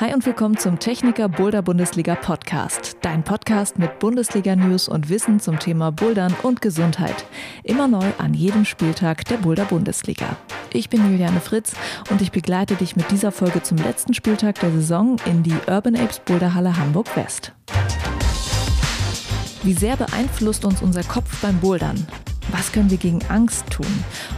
Hi und willkommen zum Techniker Boulder Bundesliga Podcast. Dein Podcast mit Bundesliga News und Wissen zum Thema Bouldern und Gesundheit. Immer neu an jedem Spieltag der Boulder Bundesliga. Ich bin Juliane Fritz und ich begleite dich mit dieser Folge zum letzten Spieltag der Saison in die Urban Apes Boulderhalle Hamburg West. Wie sehr beeinflusst uns unser Kopf beim Bouldern? Was können wir gegen Angst tun?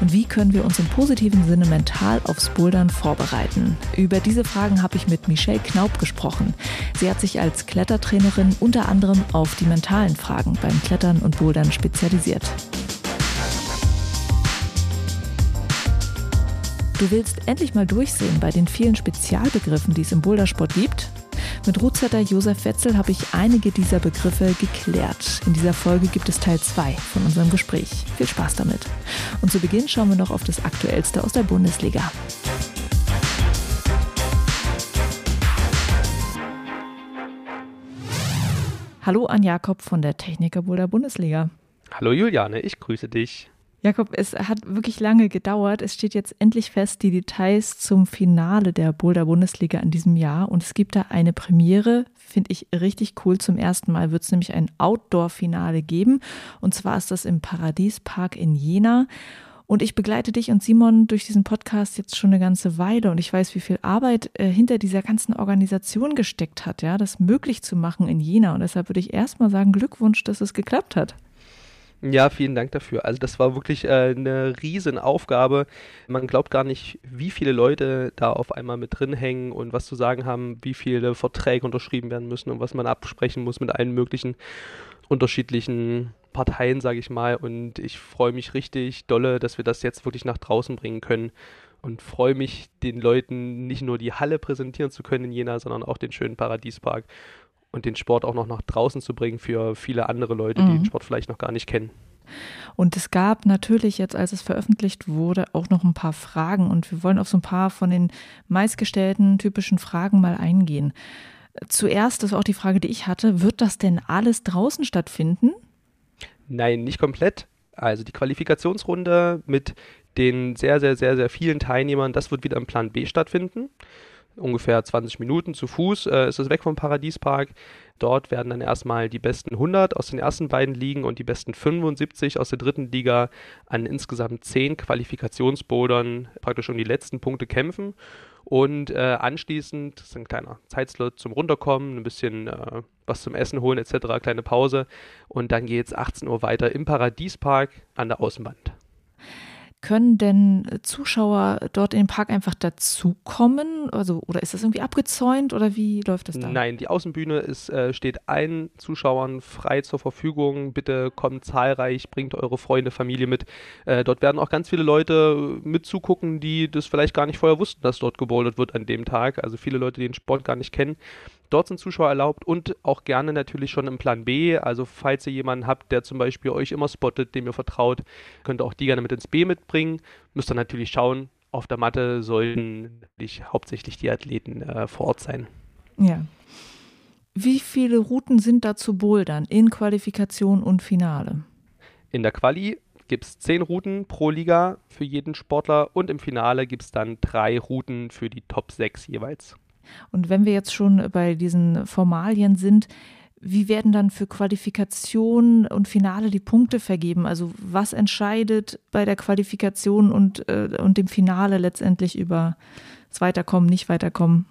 Und wie können wir uns im positiven Sinne mental aufs Bouldern vorbereiten? Über diese Fragen habe ich mit Michelle Knaub gesprochen. Sie hat sich als Klettertrainerin unter anderem auf die mentalen Fragen beim Klettern und Bouldern spezialisiert. Du willst endlich mal durchsehen bei den vielen Spezialbegriffen, die es im Bouldersport gibt? Mit Rutsvetter Josef Wetzel habe ich einige dieser Begriffe geklärt. In dieser Folge gibt es Teil 2 von unserem Gespräch. Viel Spaß damit. Und zu Beginn schauen wir noch auf das Aktuellste aus der Bundesliga. Hallo an Jakob von der Techniker Boulder Bundesliga. Hallo Juliane, ich grüße dich. Jakob, es hat wirklich lange gedauert. Es steht jetzt endlich fest, die Details zum Finale der Boulder Bundesliga in diesem Jahr. Und es gibt da eine Premiere, finde ich richtig cool. Zum ersten Mal wird es nämlich ein Outdoor-Finale geben. Und zwar ist das im Paradiespark in Jena. Und ich begleite dich und Simon durch diesen Podcast jetzt schon eine ganze Weile und ich weiß, wie viel Arbeit äh, hinter dieser ganzen Organisation gesteckt hat, ja, das möglich zu machen in Jena. Und deshalb würde ich erstmal sagen, Glückwunsch, dass es geklappt hat. Ja, vielen Dank dafür. Also das war wirklich äh, eine Riesenaufgabe. Man glaubt gar nicht, wie viele Leute da auf einmal mit drin hängen und was zu sagen haben, wie viele Verträge unterschrieben werden müssen und was man absprechen muss mit allen möglichen unterschiedlichen Parteien, sage ich mal. Und ich freue mich richtig dolle, dass wir das jetzt wirklich nach draußen bringen können und freue mich, den Leuten nicht nur die Halle präsentieren zu können in Jena, sondern auch den schönen Paradiespark und den Sport auch noch nach draußen zu bringen für viele andere Leute, mhm. die den Sport vielleicht noch gar nicht kennen. Und es gab natürlich jetzt, als es veröffentlicht wurde, auch noch ein paar Fragen und wir wollen auf so ein paar von den meistgestellten typischen Fragen mal eingehen. Zuerst, war auch die Frage, die ich hatte, wird das denn alles draußen stattfinden? Nein, nicht komplett. Also die Qualifikationsrunde mit den sehr, sehr, sehr, sehr vielen Teilnehmern, das wird wieder im Plan B stattfinden ungefähr 20 Minuten zu Fuß äh, ist es weg vom Paradiespark. Dort werden dann erstmal die besten 100 aus den ersten beiden Ligen und die besten 75 aus der dritten Liga an insgesamt 10 Qualifikationsbouldern praktisch um die letzten Punkte kämpfen. Und äh, anschließend, das ist ein kleiner Zeitslot zum Runterkommen, ein bisschen äh, was zum Essen holen etc., kleine Pause. Und dann geht es 18 Uhr weiter im Paradiespark an der Außenwand. Können denn Zuschauer dort in den Park einfach dazukommen? Also, oder ist das irgendwie abgezäunt oder wie läuft das da? Nein, die Außenbühne ist, äh, steht allen Zuschauern frei zur Verfügung. Bitte kommt zahlreich, bringt eure Freunde, Familie mit. Äh, dort werden auch ganz viele Leute mitzugucken, die das vielleicht gar nicht vorher wussten, dass dort gebouldert wird an dem Tag. Also viele Leute, die den Sport gar nicht kennen. Dort sind Zuschauer erlaubt und auch gerne natürlich schon im Plan B. Also falls ihr jemanden habt, der zum Beispiel euch immer spottet, dem ihr vertraut, könnt ihr auch die gerne mit ins B mitbringen. Müsst ihr natürlich schauen, auf der Matte sollten natürlich hauptsächlich die Athleten äh, vor Ort sein. Ja. Wie viele Routen sind da zu bouldern in Qualifikation und Finale? In der Quali gibt es zehn Routen pro Liga für jeden Sportler und im Finale gibt es dann drei Routen für die Top 6 jeweils. Und wenn wir jetzt schon bei diesen Formalien sind, wie werden dann für Qualifikation und Finale die Punkte vergeben? Also was entscheidet bei der Qualifikation und, äh, und dem Finale letztendlich über das Weiterkommen, nicht Weiterkommen?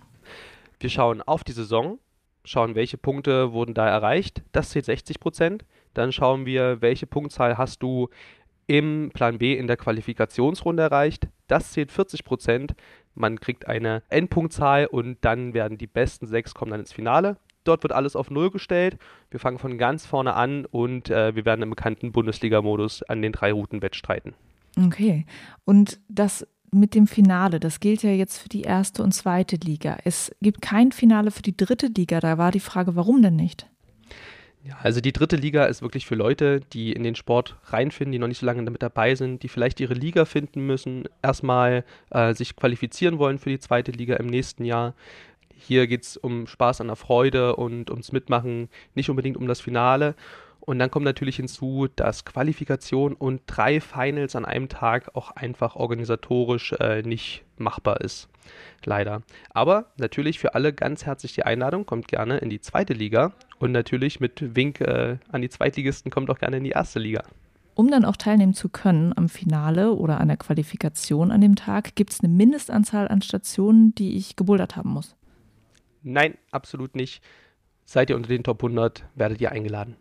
Wir schauen auf die Saison, schauen, welche Punkte wurden da erreicht. Das zählt 60 Prozent. Dann schauen wir, welche Punktzahl hast du im Plan B in der Qualifikationsrunde erreicht. Das zählt 40 Prozent. Man kriegt eine Endpunktzahl und dann werden die besten sechs kommen dann ins Finale. Dort wird alles auf Null gestellt. Wir fangen von ganz vorne an und äh, wir werden im bekannten Bundesliga-Modus an den drei Routen wettstreiten. Okay. Und das mit dem Finale, das gilt ja jetzt für die erste und zweite Liga. Es gibt kein Finale für die dritte Liga. Da war die Frage, warum denn nicht? Ja, also die dritte Liga ist wirklich für Leute, die in den Sport reinfinden, die noch nicht so lange damit dabei sind, die vielleicht ihre Liga finden müssen, erstmal äh, sich qualifizieren wollen für die zweite Liga im nächsten Jahr. Hier geht es um Spaß an der Freude und ums Mitmachen, nicht unbedingt um das Finale. Und dann kommt natürlich hinzu, dass Qualifikation und drei Finals an einem Tag auch einfach organisatorisch äh, nicht machbar ist. Leider. Aber natürlich für alle ganz herzlich die Einladung, kommt gerne in die zweite Liga und natürlich mit Wink äh, an die Zweitligisten kommt auch gerne in die erste Liga. Um dann auch teilnehmen zu können am Finale oder an der Qualifikation an dem Tag, gibt es eine Mindestanzahl an Stationen, die ich gebouldert haben muss. Nein, absolut nicht. Seid ihr unter den Top 100, werdet ihr eingeladen.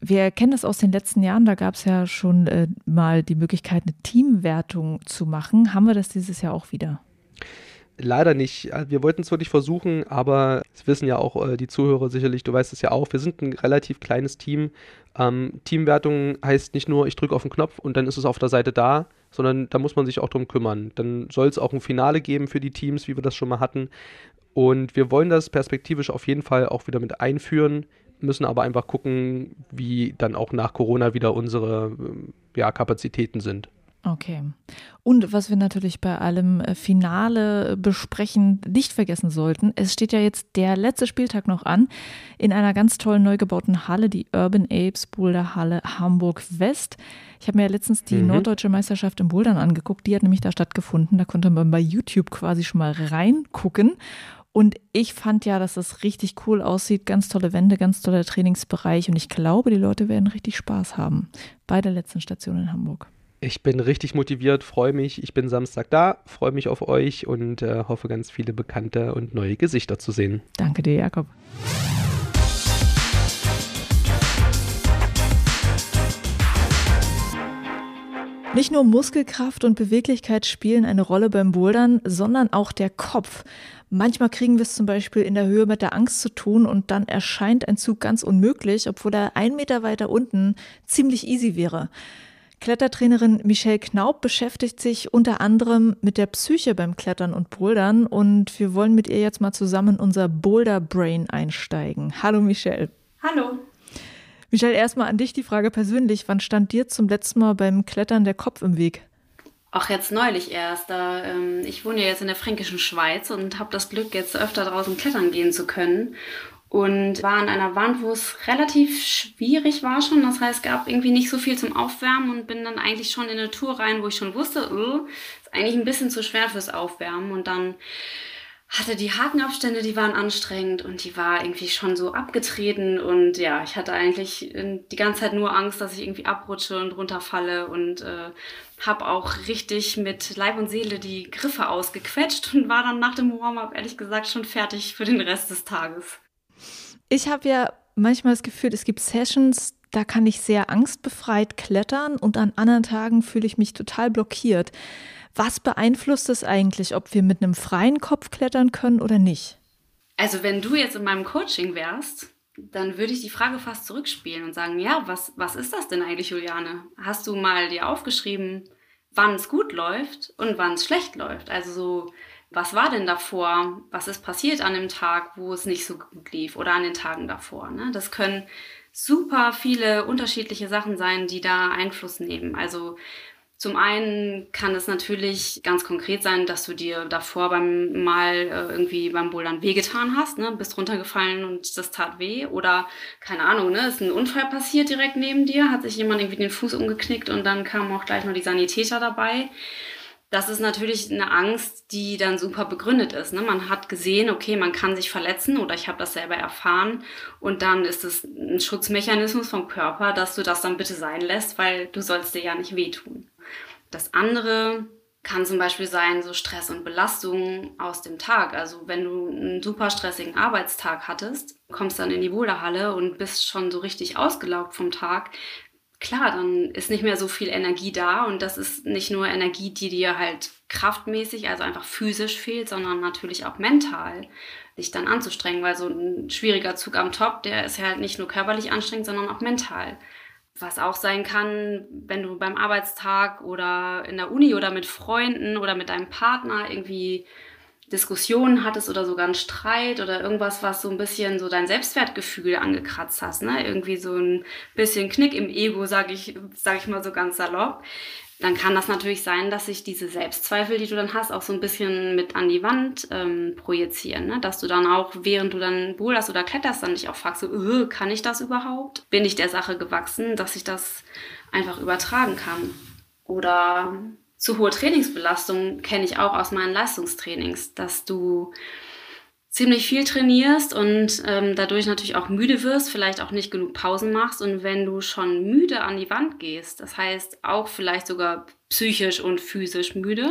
Wir kennen das aus den letzten Jahren, da gab es ja schon äh, mal die Möglichkeit, eine Teamwertung zu machen. Haben wir das dieses Jahr auch wieder? Leider nicht. Wir wollten es wirklich versuchen, aber das wissen ja auch äh, die Zuhörer sicherlich, du weißt es ja auch, wir sind ein relativ kleines Team. Ähm, Teamwertung heißt nicht nur, ich drücke auf den Knopf und dann ist es auf der Seite da, sondern da muss man sich auch drum kümmern. Dann soll es auch ein Finale geben für die Teams, wie wir das schon mal hatten. Und wir wollen das perspektivisch auf jeden Fall auch wieder mit einführen, müssen aber einfach gucken, wie dann auch nach Corona wieder unsere ja, Kapazitäten sind. Okay. Und was wir natürlich bei allem äh, Finale besprechen nicht vergessen sollten, es steht ja jetzt der letzte Spieltag noch an in einer ganz tollen neu gebauten Halle, die Urban Apes Boulder Halle Hamburg West. Ich habe mir ja letztens die mhm. Norddeutsche Meisterschaft im Bouldern angeguckt, die hat nämlich da stattgefunden. Da konnte man bei YouTube quasi schon mal reingucken. Und ich fand ja, dass das richtig cool aussieht. Ganz tolle Wände, ganz toller Trainingsbereich. Und ich glaube, die Leute werden richtig Spaß haben bei der letzten Station in Hamburg. Ich bin richtig motiviert, freue mich. Ich bin Samstag da, freue mich auf euch und äh, hoffe, ganz viele bekannte und neue Gesichter zu sehen. Danke dir, Jakob. Nicht nur Muskelkraft und Beweglichkeit spielen eine Rolle beim Bouldern, sondern auch der Kopf. Manchmal kriegen wir es zum Beispiel in der Höhe mit der Angst zu tun und dann erscheint ein Zug ganz unmöglich, obwohl er ein Meter weiter unten ziemlich easy wäre. Klettertrainerin Michelle Knaub beschäftigt sich unter anderem mit der Psyche beim Klettern und Bouldern und wir wollen mit ihr jetzt mal zusammen unser Boulder Brain einsteigen. Hallo Michelle. Hallo. Michelle, erstmal an dich die Frage persönlich. Wann stand dir zum letzten Mal beim Klettern der Kopf im Weg? Ach, jetzt neulich erst. Da, ähm, ich wohne ja jetzt in der fränkischen Schweiz und habe das Glück, jetzt öfter draußen klettern gehen zu können und war an einer Wand, wo es relativ schwierig war schon. Das heißt, es gab irgendwie nicht so viel zum Aufwärmen und bin dann eigentlich schon in eine Tour rein, wo ich schon wusste, oh, ist eigentlich ein bisschen zu schwer fürs Aufwärmen. Und dann hatte die Hakenabstände, die waren anstrengend und die war irgendwie schon so abgetreten und ja, ich hatte eigentlich die ganze Zeit nur Angst, dass ich irgendwie abrutsche und runterfalle und äh, habe auch richtig mit Leib und Seele die Griffe ausgequetscht und war dann nach dem Warm-up ehrlich gesagt schon fertig für den Rest des Tages. Ich habe ja manchmal das Gefühl, es gibt Sessions, da kann ich sehr angstbefreit klettern und an anderen Tagen fühle ich mich total blockiert. Was beeinflusst es eigentlich, ob wir mit einem freien Kopf klettern können oder nicht? Also wenn du jetzt in meinem Coaching wärst, dann würde ich die Frage fast zurückspielen und sagen, ja, was, was ist das denn eigentlich, Juliane? Hast du mal dir aufgeschrieben, wann es gut läuft und wann es schlecht läuft? Also so was war denn davor? Was ist passiert an dem Tag, wo es nicht so gut lief oder an den Tagen davor? Ne? Das können super viele unterschiedliche Sachen sein, die da Einfluss nehmen. Also zum einen kann es natürlich ganz konkret sein, dass du dir davor beim Mal äh, irgendwie beim Bouldern wehgetan hast, ne? bist runtergefallen und das tat weh. Oder keine Ahnung, ne? ist ein Unfall passiert direkt neben dir, hat sich jemand irgendwie den Fuß umgeknickt und dann kamen auch gleich noch die Sanitäter dabei das ist natürlich eine Angst, die dann super begründet ist. Ne? Man hat gesehen, okay, man kann sich verletzen oder ich habe das selber erfahren und dann ist es ein Schutzmechanismus vom Körper, dass du das dann bitte sein lässt, weil du sollst dir ja nicht wehtun. Das andere kann zum Beispiel sein, so Stress und Belastung aus dem Tag. Also wenn du einen super stressigen Arbeitstag hattest, kommst dann in die Boulderhalle und bist schon so richtig ausgelaugt vom Tag, klar, dann ist nicht mehr so viel Energie da und das ist nicht nur Energie, die dir halt kraftmäßig, also einfach physisch fehlt, sondern natürlich auch mental, dich dann anzustrengen, weil so ein schwieriger Zug am Top, der ist ja halt nicht nur körperlich anstrengend, sondern auch mental. Was auch sein kann, wenn du beim Arbeitstag oder in der Uni oder mit Freunden oder mit deinem Partner irgendwie Diskussionen hattest oder sogar einen Streit oder irgendwas, was so ein bisschen so dein Selbstwertgefühl angekratzt hast, ne? Irgendwie so ein bisschen Knick im Ego, sag ich, sag ich mal so ganz salopp. dann kann das natürlich sein, dass sich diese Selbstzweifel, die du dann hast, auch so ein bisschen mit an die Wand ähm, projizieren. Ne? Dass du dann auch, während du dann boulderst oder kletterst, dann dich auch fragst, so, äh, kann ich das überhaupt? Bin ich der Sache gewachsen, dass ich das einfach übertragen kann? Oder zu hohe Trainingsbelastung kenne ich auch aus meinen Leistungstrainings, dass du ziemlich viel trainierst und ähm, dadurch natürlich auch müde wirst, vielleicht auch nicht genug Pausen machst. Und wenn du schon müde an die Wand gehst, das heißt auch vielleicht sogar psychisch und physisch müde,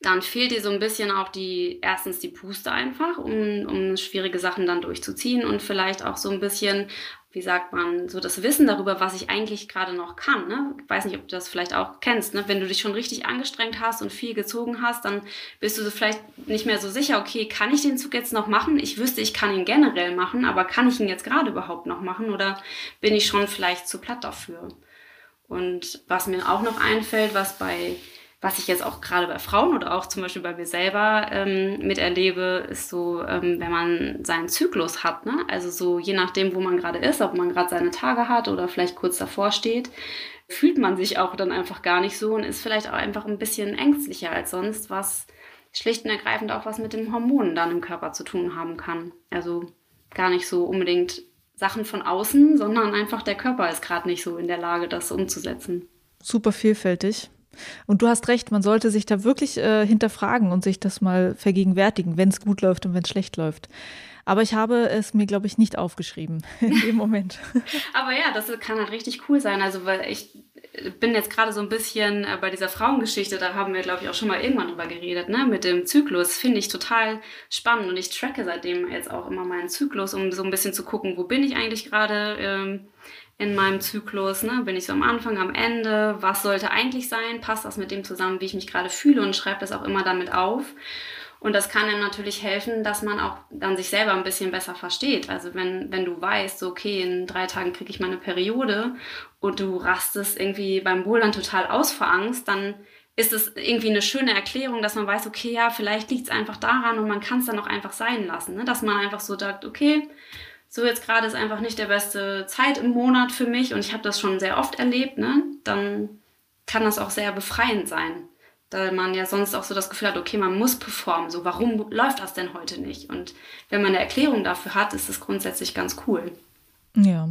dann fehlt dir so ein bisschen auch die, erstens die Puste einfach, um, um schwierige Sachen dann durchzuziehen und vielleicht auch so ein bisschen wie sagt man, so das Wissen darüber, was ich eigentlich gerade noch kann. Ne? Ich weiß nicht, ob du das vielleicht auch kennst. Ne? Wenn du dich schon richtig angestrengt hast und viel gezogen hast, dann bist du so vielleicht nicht mehr so sicher, okay, kann ich den Zug jetzt noch machen? Ich wüsste, ich kann ihn generell machen, aber kann ich ihn jetzt gerade überhaupt noch machen oder bin ich schon vielleicht zu platt dafür? Und was mir auch noch einfällt, was bei was ich jetzt auch gerade bei Frauen oder auch zum Beispiel bei mir selber ähm, miterlebe, ist so, ähm, wenn man seinen Zyklus hat, ne? also so je nachdem, wo man gerade ist, ob man gerade seine Tage hat oder vielleicht kurz davor steht, fühlt man sich auch dann einfach gar nicht so und ist vielleicht auch einfach ein bisschen ängstlicher als sonst, was schlicht und ergreifend auch was mit den Hormonen dann im Körper zu tun haben kann. Also gar nicht so unbedingt Sachen von außen, sondern einfach der Körper ist gerade nicht so in der Lage, das umzusetzen. Super vielfältig. Und du hast recht, man sollte sich da wirklich äh, hinterfragen und sich das mal vergegenwärtigen, wenn es gut läuft und wenn es schlecht läuft. Aber ich habe es mir, glaube ich, nicht aufgeschrieben in dem Moment. Aber ja, das kann halt richtig cool sein. Also, weil ich bin jetzt gerade so ein bisschen äh, bei dieser Frauengeschichte, da haben wir, glaube ich, auch schon mal irgendwann drüber geredet, ne? Mit dem Zyklus. Finde ich total spannend und ich tracke seitdem jetzt auch immer meinen Zyklus, um so ein bisschen zu gucken, wo bin ich eigentlich gerade. Ähm, in meinem Zyklus? Ne? Bin ich so am Anfang, am Ende? Was sollte eigentlich sein? Passt das mit dem zusammen, wie ich mich gerade fühle und schreibe das auch immer damit auf? Und das kann dann natürlich helfen, dass man auch dann sich selber ein bisschen besser versteht. Also wenn, wenn du weißt, so, okay, in drei Tagen kriege ich meine Periode und du rastest irgendwie beim Bouldern total aus vor Angst, dann ist es irgendwie eine schöne Erklärung, dass man weiß, okay, ja, vielleicht liegt es einfach daran und man kann es dann auch einfach sein lassen. Ne? Dass man einfach so sagt, okay, so jetzt gerade ist einfach nicht der beste Zeit im Monat für mich und ich habe das schon sehr oft erlebt, ne, dann kann das auch sehr befreiend sein. Da man ja sonst auch so das Gefühl hat, okay, man muss performen. So, warum läuft das denn heute nicht? Und wenn man eine Erklärung dafür hat, ist das grundsätzlich ganz cool. Ja.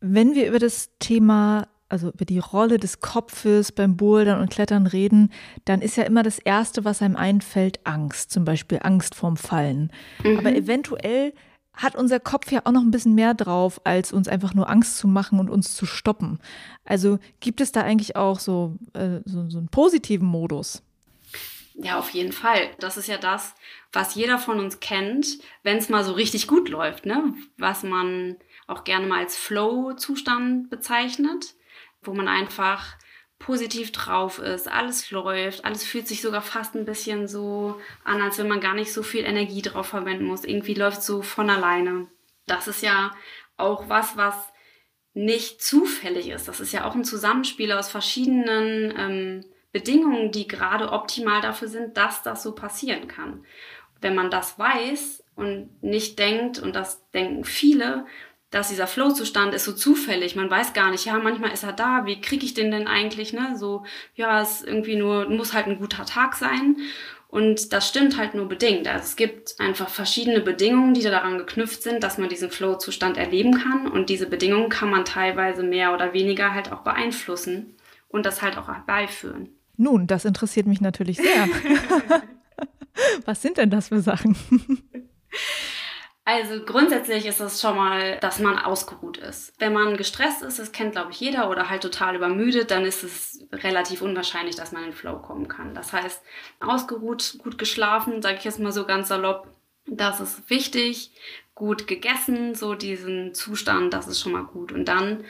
Wenn wir über das Thema, also über die Rolle des Kopfes beim Bouldern und Klettern reden, dann ist ja immer das Erste, was einem einfällt, Angst. Zum Beispiel Angst vorm Fallen. Mhm. Aber eventuell hat unser Kopf ja auch noch ein bisschen mehr drauf, als uns einfach nur Angst zu machen und uns zu stoppen. Also gibt es da eigentlich auch so, äh, so, so einen positiven Modus? Ja, auf jeden Fall. Das ist ja das, was jeder von uns kennt, wenn es mal so richtig gut läuft, ne? Was man auch gerne mal als Flow-Zustand bezeichnet, wo man einfach positiv drauf ist, alles läuft, alles fühlt sich sogar fast ein bisschen so an, als wenn man gar nicht so viel Energie drauf verwenden muss. Irgendwie läuft so von alleine. Das ist ja auch was, was nicht zufällig ist. Das ist ja auch ein Zusammenspiel aus verschiedenen ähm, Bedingungen, die gerade optimal dafür sind, dass das so passieren kann. Wenn man das weiß und nicht denkt, und das denken viele, dass dieser Flow-Zustand ist so zufällig. Man weiß gar nicht, ja, manchmal ist er da, wie kriege ich den denn eigentlich, ne? So, ja, es irgendwie nur, muss halt ein guter Tag sein. Und das stimmt halt nur bedingt. Also es gibt einfach verschiedene Bedingungen, die daran geknüpft sind, dass man diesen Flow-Zustand erleben kann. Und diese Bedingungen kann man teilweise mehr oder weniger halt auch beeinflussen und das halt auch herbeiführen. Nun, das interessiert mich natürlich sehr. Was sind denn das für Sachen? Also grundsätzlich ist es schon mal, dass man ausgeruht ist. Wenn man gestresst ist, das kennt glaube ich jeder, oder halt total übermüdet, dann ist es relativ unwahrscheinlich, dass man in den Flow kommen kann. Das heißt, ausgeruht, gut geschlafen, sage ich jetzt mal so ganz salopp, das ist wichtig. Gut gegessen, so diesen Zustand, das ist schon mal gut. Und dann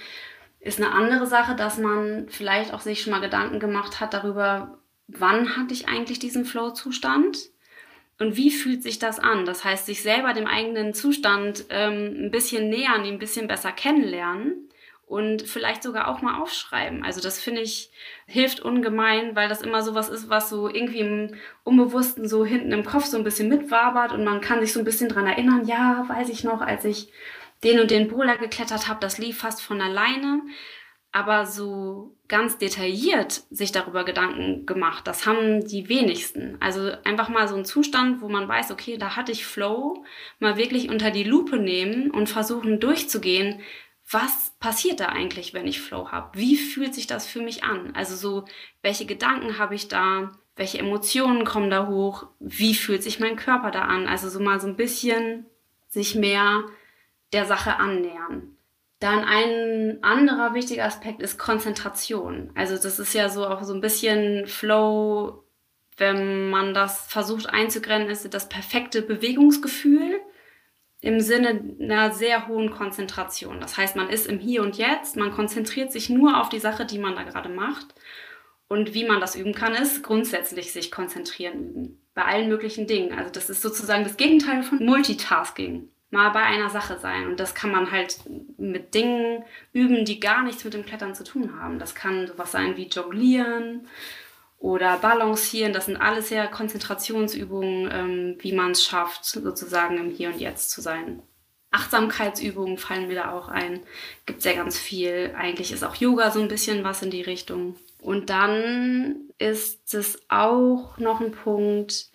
ist eine andere Sache, dass man vielleicht auch sich schon mal Gedanken gemacht hat darüber, wann hatte ich eigentlich diesen Flow-Zustand? Und wie fühlt sich das an? Das heißt, sich selber dem eigenen Zustand ähm, ein bisschen nähern, ihn ein bisschen besser kennenlernen und vielleicht sogar auch mal aufschreiben. Also das finde ich hilft ungemein, weil das immer so was ist, was so irgendwie im Unbewussten so hinten im Kopf so ein bisschen mitwabert und man kann sich so ein bisschen dran erinnern, ja, weiß ich noch, als ich den und den Boulder geklettert habe, das lief fast von alleine. Aber so ganz detailliert sich darüber Gedanken gemacht, das haben die wenigsten. Also einfach mal so ein Zustand, wo man weiß, okay, da hatte ich Flow, mal wirklich unter die Lupe nehmen und versuchen durchzugehen, was passiert da eigentlich, wenn ich Flow habe? Wie fühlt sich das für mich an? Also so, welche Gedanken habe ich da? Welche Emotionen kommen da hoch? Wie fühlt sich mein Körper da an? Also so mal so ein bisschen sich mehr der Sache annähern. Dann ein anderer wichtiger Aspekt ist Konzentration. Also das ist ja so auch so ein bisschen Flow, wenn man das versucht einzugrennen, ist das perfekte Bewegungsgefühl im Sinne einer sehr hohen Konzentration. Das heißt, man ist im Hier und Jetzt, man konzentriert sich nur auf die Sache, die man da gerade macht. Und wie man das üben kann, ist grundsätzlich sich konzentrieren üben. Bei allen möglichen Dingen. Also das ist sozusagen das Gegenteil von Multitasking mal bei einer Sache sein. Und das kann man halt mit Dingen üben, die gar nichts mit dem Klettern zu tun haben. Das kann sowas sein wie Jonglieren oder Balancieren. Das sind alles ja Konzentrationsübungen, ähm, wie man es schafft, sozusagen im Hier und Jetzt zu sein. Achtsamkeitsübungen fallen mir da auch ein. Gibt ja ganz viel. Eigentlich ist auch Yoga so ein bisschen was in die Richtung. Und dann ist es auch noch ein Punkt,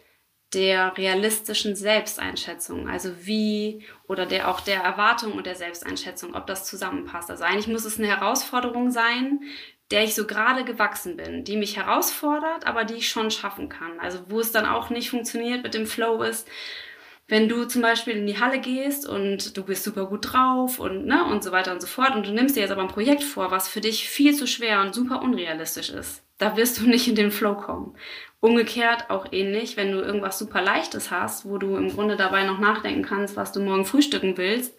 der realistischen Selbsteinschätzung, also wie oder der auch der Erwartung und der Selbsteinschätzung, ob das zusammenpasst. Also eigentlich muss es eine Herausforderung sein, der ich so gerade gewachsen bin, die mich herausfordert, aber die ich schon schaffen kann. Also wo es dann auch nicht funktioniert mit dem Flow ist, wenn du zum Beispiel in die Halle gehst und du bist super gut drauf und, ne, und so weiter und so fort und du nimmst dir jetzt aber ein Projekt vor, was für dich viel zu schwer und super unrealistisch ist. Da wirst du nicht in den Flow kommen. Umgekehrt auch ähnlich, wenn du irgendwas super Leichtes hast, wo du im Grunde dabei noch nachdenken kannst, was du morgen frühstücken willst,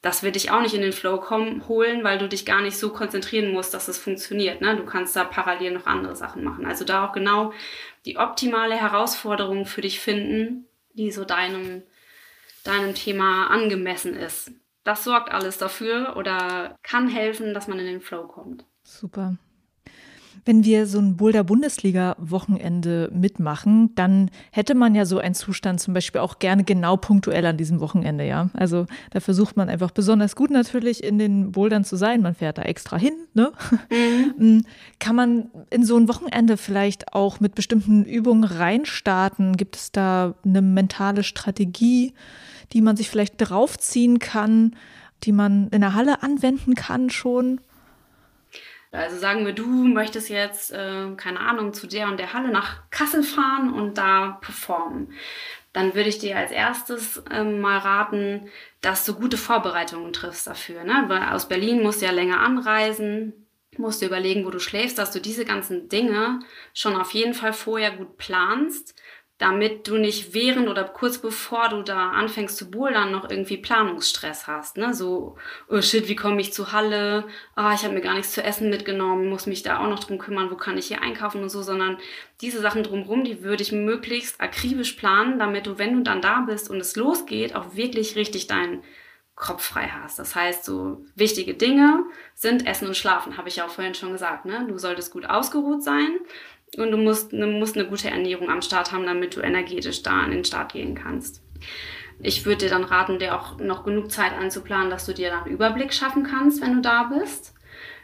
das wird dich auch nicht in den Flow kommen, holen, weil du dich gar nicht so konzentrieren musst, dass es funktioniert. Ne? Du kannst da parallel noch andere Sachen machen. Also da auch genau die optimale Herausforderung für dich finden, die so deinem, deinem Thema angemessen ist. Das sorgt alles dafür oder kann helfen, dass man in den Flow kommt. Super. Wenn wir so ein Boulder-Bundesliga-Wochenende mitmachen, dann hätte man ja so einen Zustand zum Beispiel auch gerne genau punktuell an diesem Wochenende, ja. Also da versucht man einfach besonders gut natürlich in den Bouldern zu sein. Man fährt da extra hin, ne? Mhm. Mm, kann man in so ein Wochenende vielleicht auch mit bestimmten Übungen reinstarten? Gibt es da eine mentale Strategie, die man sich vielleicht draufziehen kann, die man in der Halle anwenden kann schon? Also sagen wir, du möchtest jetzt, äh, keine Ahnung, zu der und der Halle nach Kassel fahren und da performen. Dann würde ich dir als erstes ähm, mal raten, dass du gute Vorbereitungen triffst dafür. Ne? Weil aus Berlin musst du ja länger anreisen, musst du überlegen, wo du schläfst, dass du diese ganzen Dinge schon auf jeden Fall vorher gut planst damit du nicht während oder kurz bevor du da anfängst zu bouldern noch irgendwie Planungsstress hast. Ne? So, oh shit, wie komme ich zur Halle? Ah, ich habe mir gar nichts zu essen mitgenommen, muss mich da auch noch drum kümmern, wo kann ich hier einkaufen und so, sondern diese Sachen drumherum, die würde ich möglichst akribisch planen, damit du, wenn du dann da bist und es losgeht, auch wirklich richtig deinen Kopf frei hast. Das heißt, so wichtige Dinge sind Essen und Schlafen, habe ich ja auch vorhin schon gesagt. Ne? Du solltest gut ausgeruht sein und du musst, du musst eine gute Ernährung am Start haben, damit du energetisch da an den Start gehen kannst. Ich würde dir dann raten, dir auch noch genug Zeit einzuplanen, dass du dir dann einen Überblick schaffen kannst, wenn du da bist.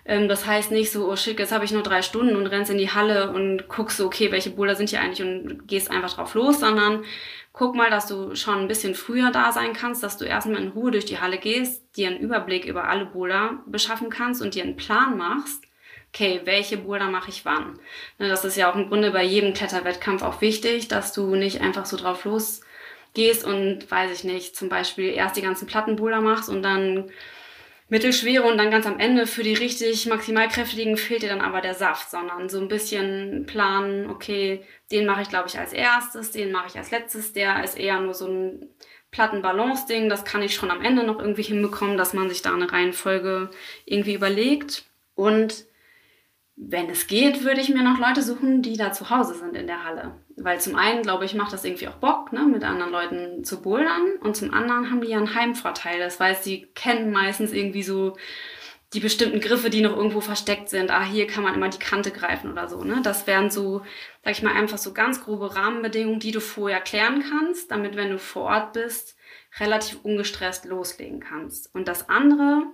Ähm, das heißt nicht so, oh shit, jetzt habe ich nur drei Stunden und rennst in die Halle und guckst so, okay, welche Boulder sind hier eigentlich und gehst einfach drauf los, sondern guck mal, dass du schon ein bisschen früher da sein kannst, dass du erstmal in Ruhe durch die Halle gehst, dir einen Überblick über alle Boulder beschaffen kannst und dir einen Plan machst okay, welche Boulder mache ich wann? Ne, das ist ja auch im Grunde bei jedem Kletterwettkampf auch wichtig, dass du nicht einfach so drauf losgehst und, weiß ich nicht, zum Beispiel erst die ganzen Plattenboulder machst und dann mittelschwere und dann ganz am Ende für die richtig maximalkräftigen fehlt dir dann aber der Saft, sondern so ein bisschen planen, okay, den mache ich glaube ich als erstes, den mache ich als letztes, der ist eher nur so ein Plattenbalance-Ding, das kann ich schon am Ende noch irgendwie hinbekommen, dass man sich da eine Reihenfolge irgendwie überlegt. Und wenn es geht, würde ich mir noch Leute suchen, die da zu Hause sind in der Halle. Weil zum einen, glaube ich, macht das irgendwie auch Bock, ne, mit anderen Leuten zu bouldern. Und zum anderen haben die ja einen Heimvorteil. Das heißt, die kennen meistens irgendwie so die bestimmten Griffe, die noch irgendwo versteckt sind. Ah, hier kann man immer die Kante greifen oder so. Ne? Das wären so, sag ich mal, einfach so ganz grobe Rahmenbedingungen, die du vorher klären kannst, damit, wenn du vor Ort bist, relativ ungestresst loslegen kannst. Und das andere,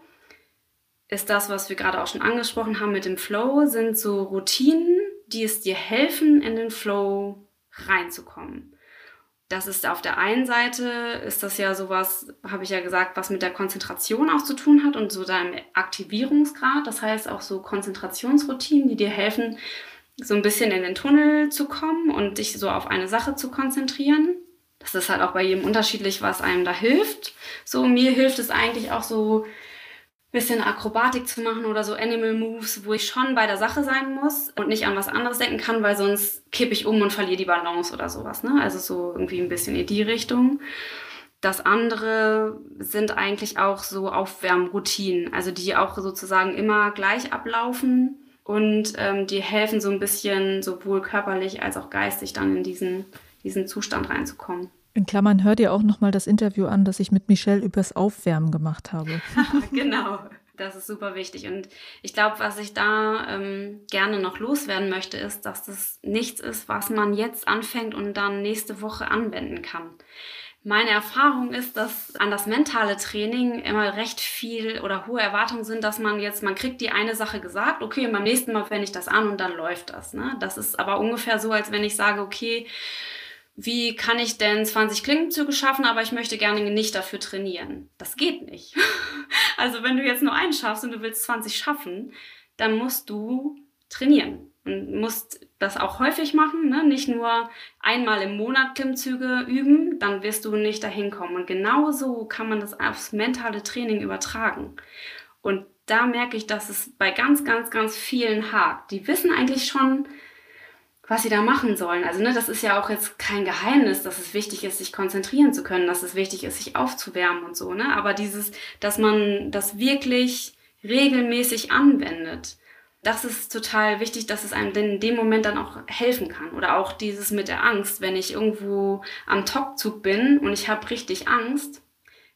ist das, was wir gerade auch schon angesprochen haben mit dem Flow, sind so Routinen, die es dir helfen, in den Flow reinzukommen. Das ist auf der einen Seite, ist das ja sowas, habe ich ja gesagt, was mit der Konzentration auch zu tun hat und so deinem Aktivierungsgrad. Das heißt auch so Konzentrationsroutinen, die dir helfen, so ein bisschen in den Tunnel zu kommen und dich so auf eine Sache zu konzentrieren. Das ist halt auch bei jedem unterschiedlich, was einem da hilft. So, mir hilft es eigentlich auch so bisschen Akrobatik zu machen oder so Animal Moves, wo ich schon bei der Sache sein muss und nicht an was anderes denken kann, weil sonst kippe ich um und verliere die Balance oder sowas. Ne? Also so irgendwie ein bisschen in die Richtung. Das andere sind eigentlich auch so Aufwärmroutinen, also die auch sozusagen immer gleich ablaufen und ähm, die helfen so ein bisschen sowohl körperlich als auch geistig dann in diesen, diesen Zustand reinzukommen. In Klammern hört ihr auch nochmal das Interview an, das ich mit Michelle übers Aufwärmen gemacht habe. genau, das ist super wichtig. Und ich glaube, was ich da ähm, gerne noch loswerden möchte, ist, dass das nichts ist, was man jetzt anfängt und dann nächste Woche anwenden kann. Meine Erfahrung ist, dass an das mentale Training immer recht viel oder hohe Erwartungen sind, dass man jetzt, man kriegt die eine Sache gesagt, okay, beim nächsten Mal wende ich das an und dann läuft das. Ne? Das ist aber ungefähr so, als wenn ich sage, okay, wie kann ich denn 20 Klingenzüge schaffen, aber ich möchte gerne nicht dafür trainieren. Das geht nicht. also wenn du jetzt nur einen schaffst und du willst 20 schaffen, dann musst du trainieren und musst das auch häufig machen, ne? nicht nur einmal im Monat Klimmzüge üben, dann wirst du nicht dahin kommen. Und genauso kann man das aufs mentale Training übertragen. Und da merke ich, dass es bei ganz, ganz, ganz vielen hakt. Die wissen eigentlich schon, was sie da machen sollen. Also ne, das ist ja auch jetzt kein Geheimnis, dass es wichtig ist, sich konzentrieren zu können, dass es wichtig ist, sich aufzuwärmen und so. Ne? Aber dieses, dass man das wirklich regelmäßig anwendet, das ist total wichtig, dass es einem in dem Moment dann auch helfen kann. Oder auch dieses mit der Angst, wenn ich irgendwo am Topzug bin und ich habe richtig Angst,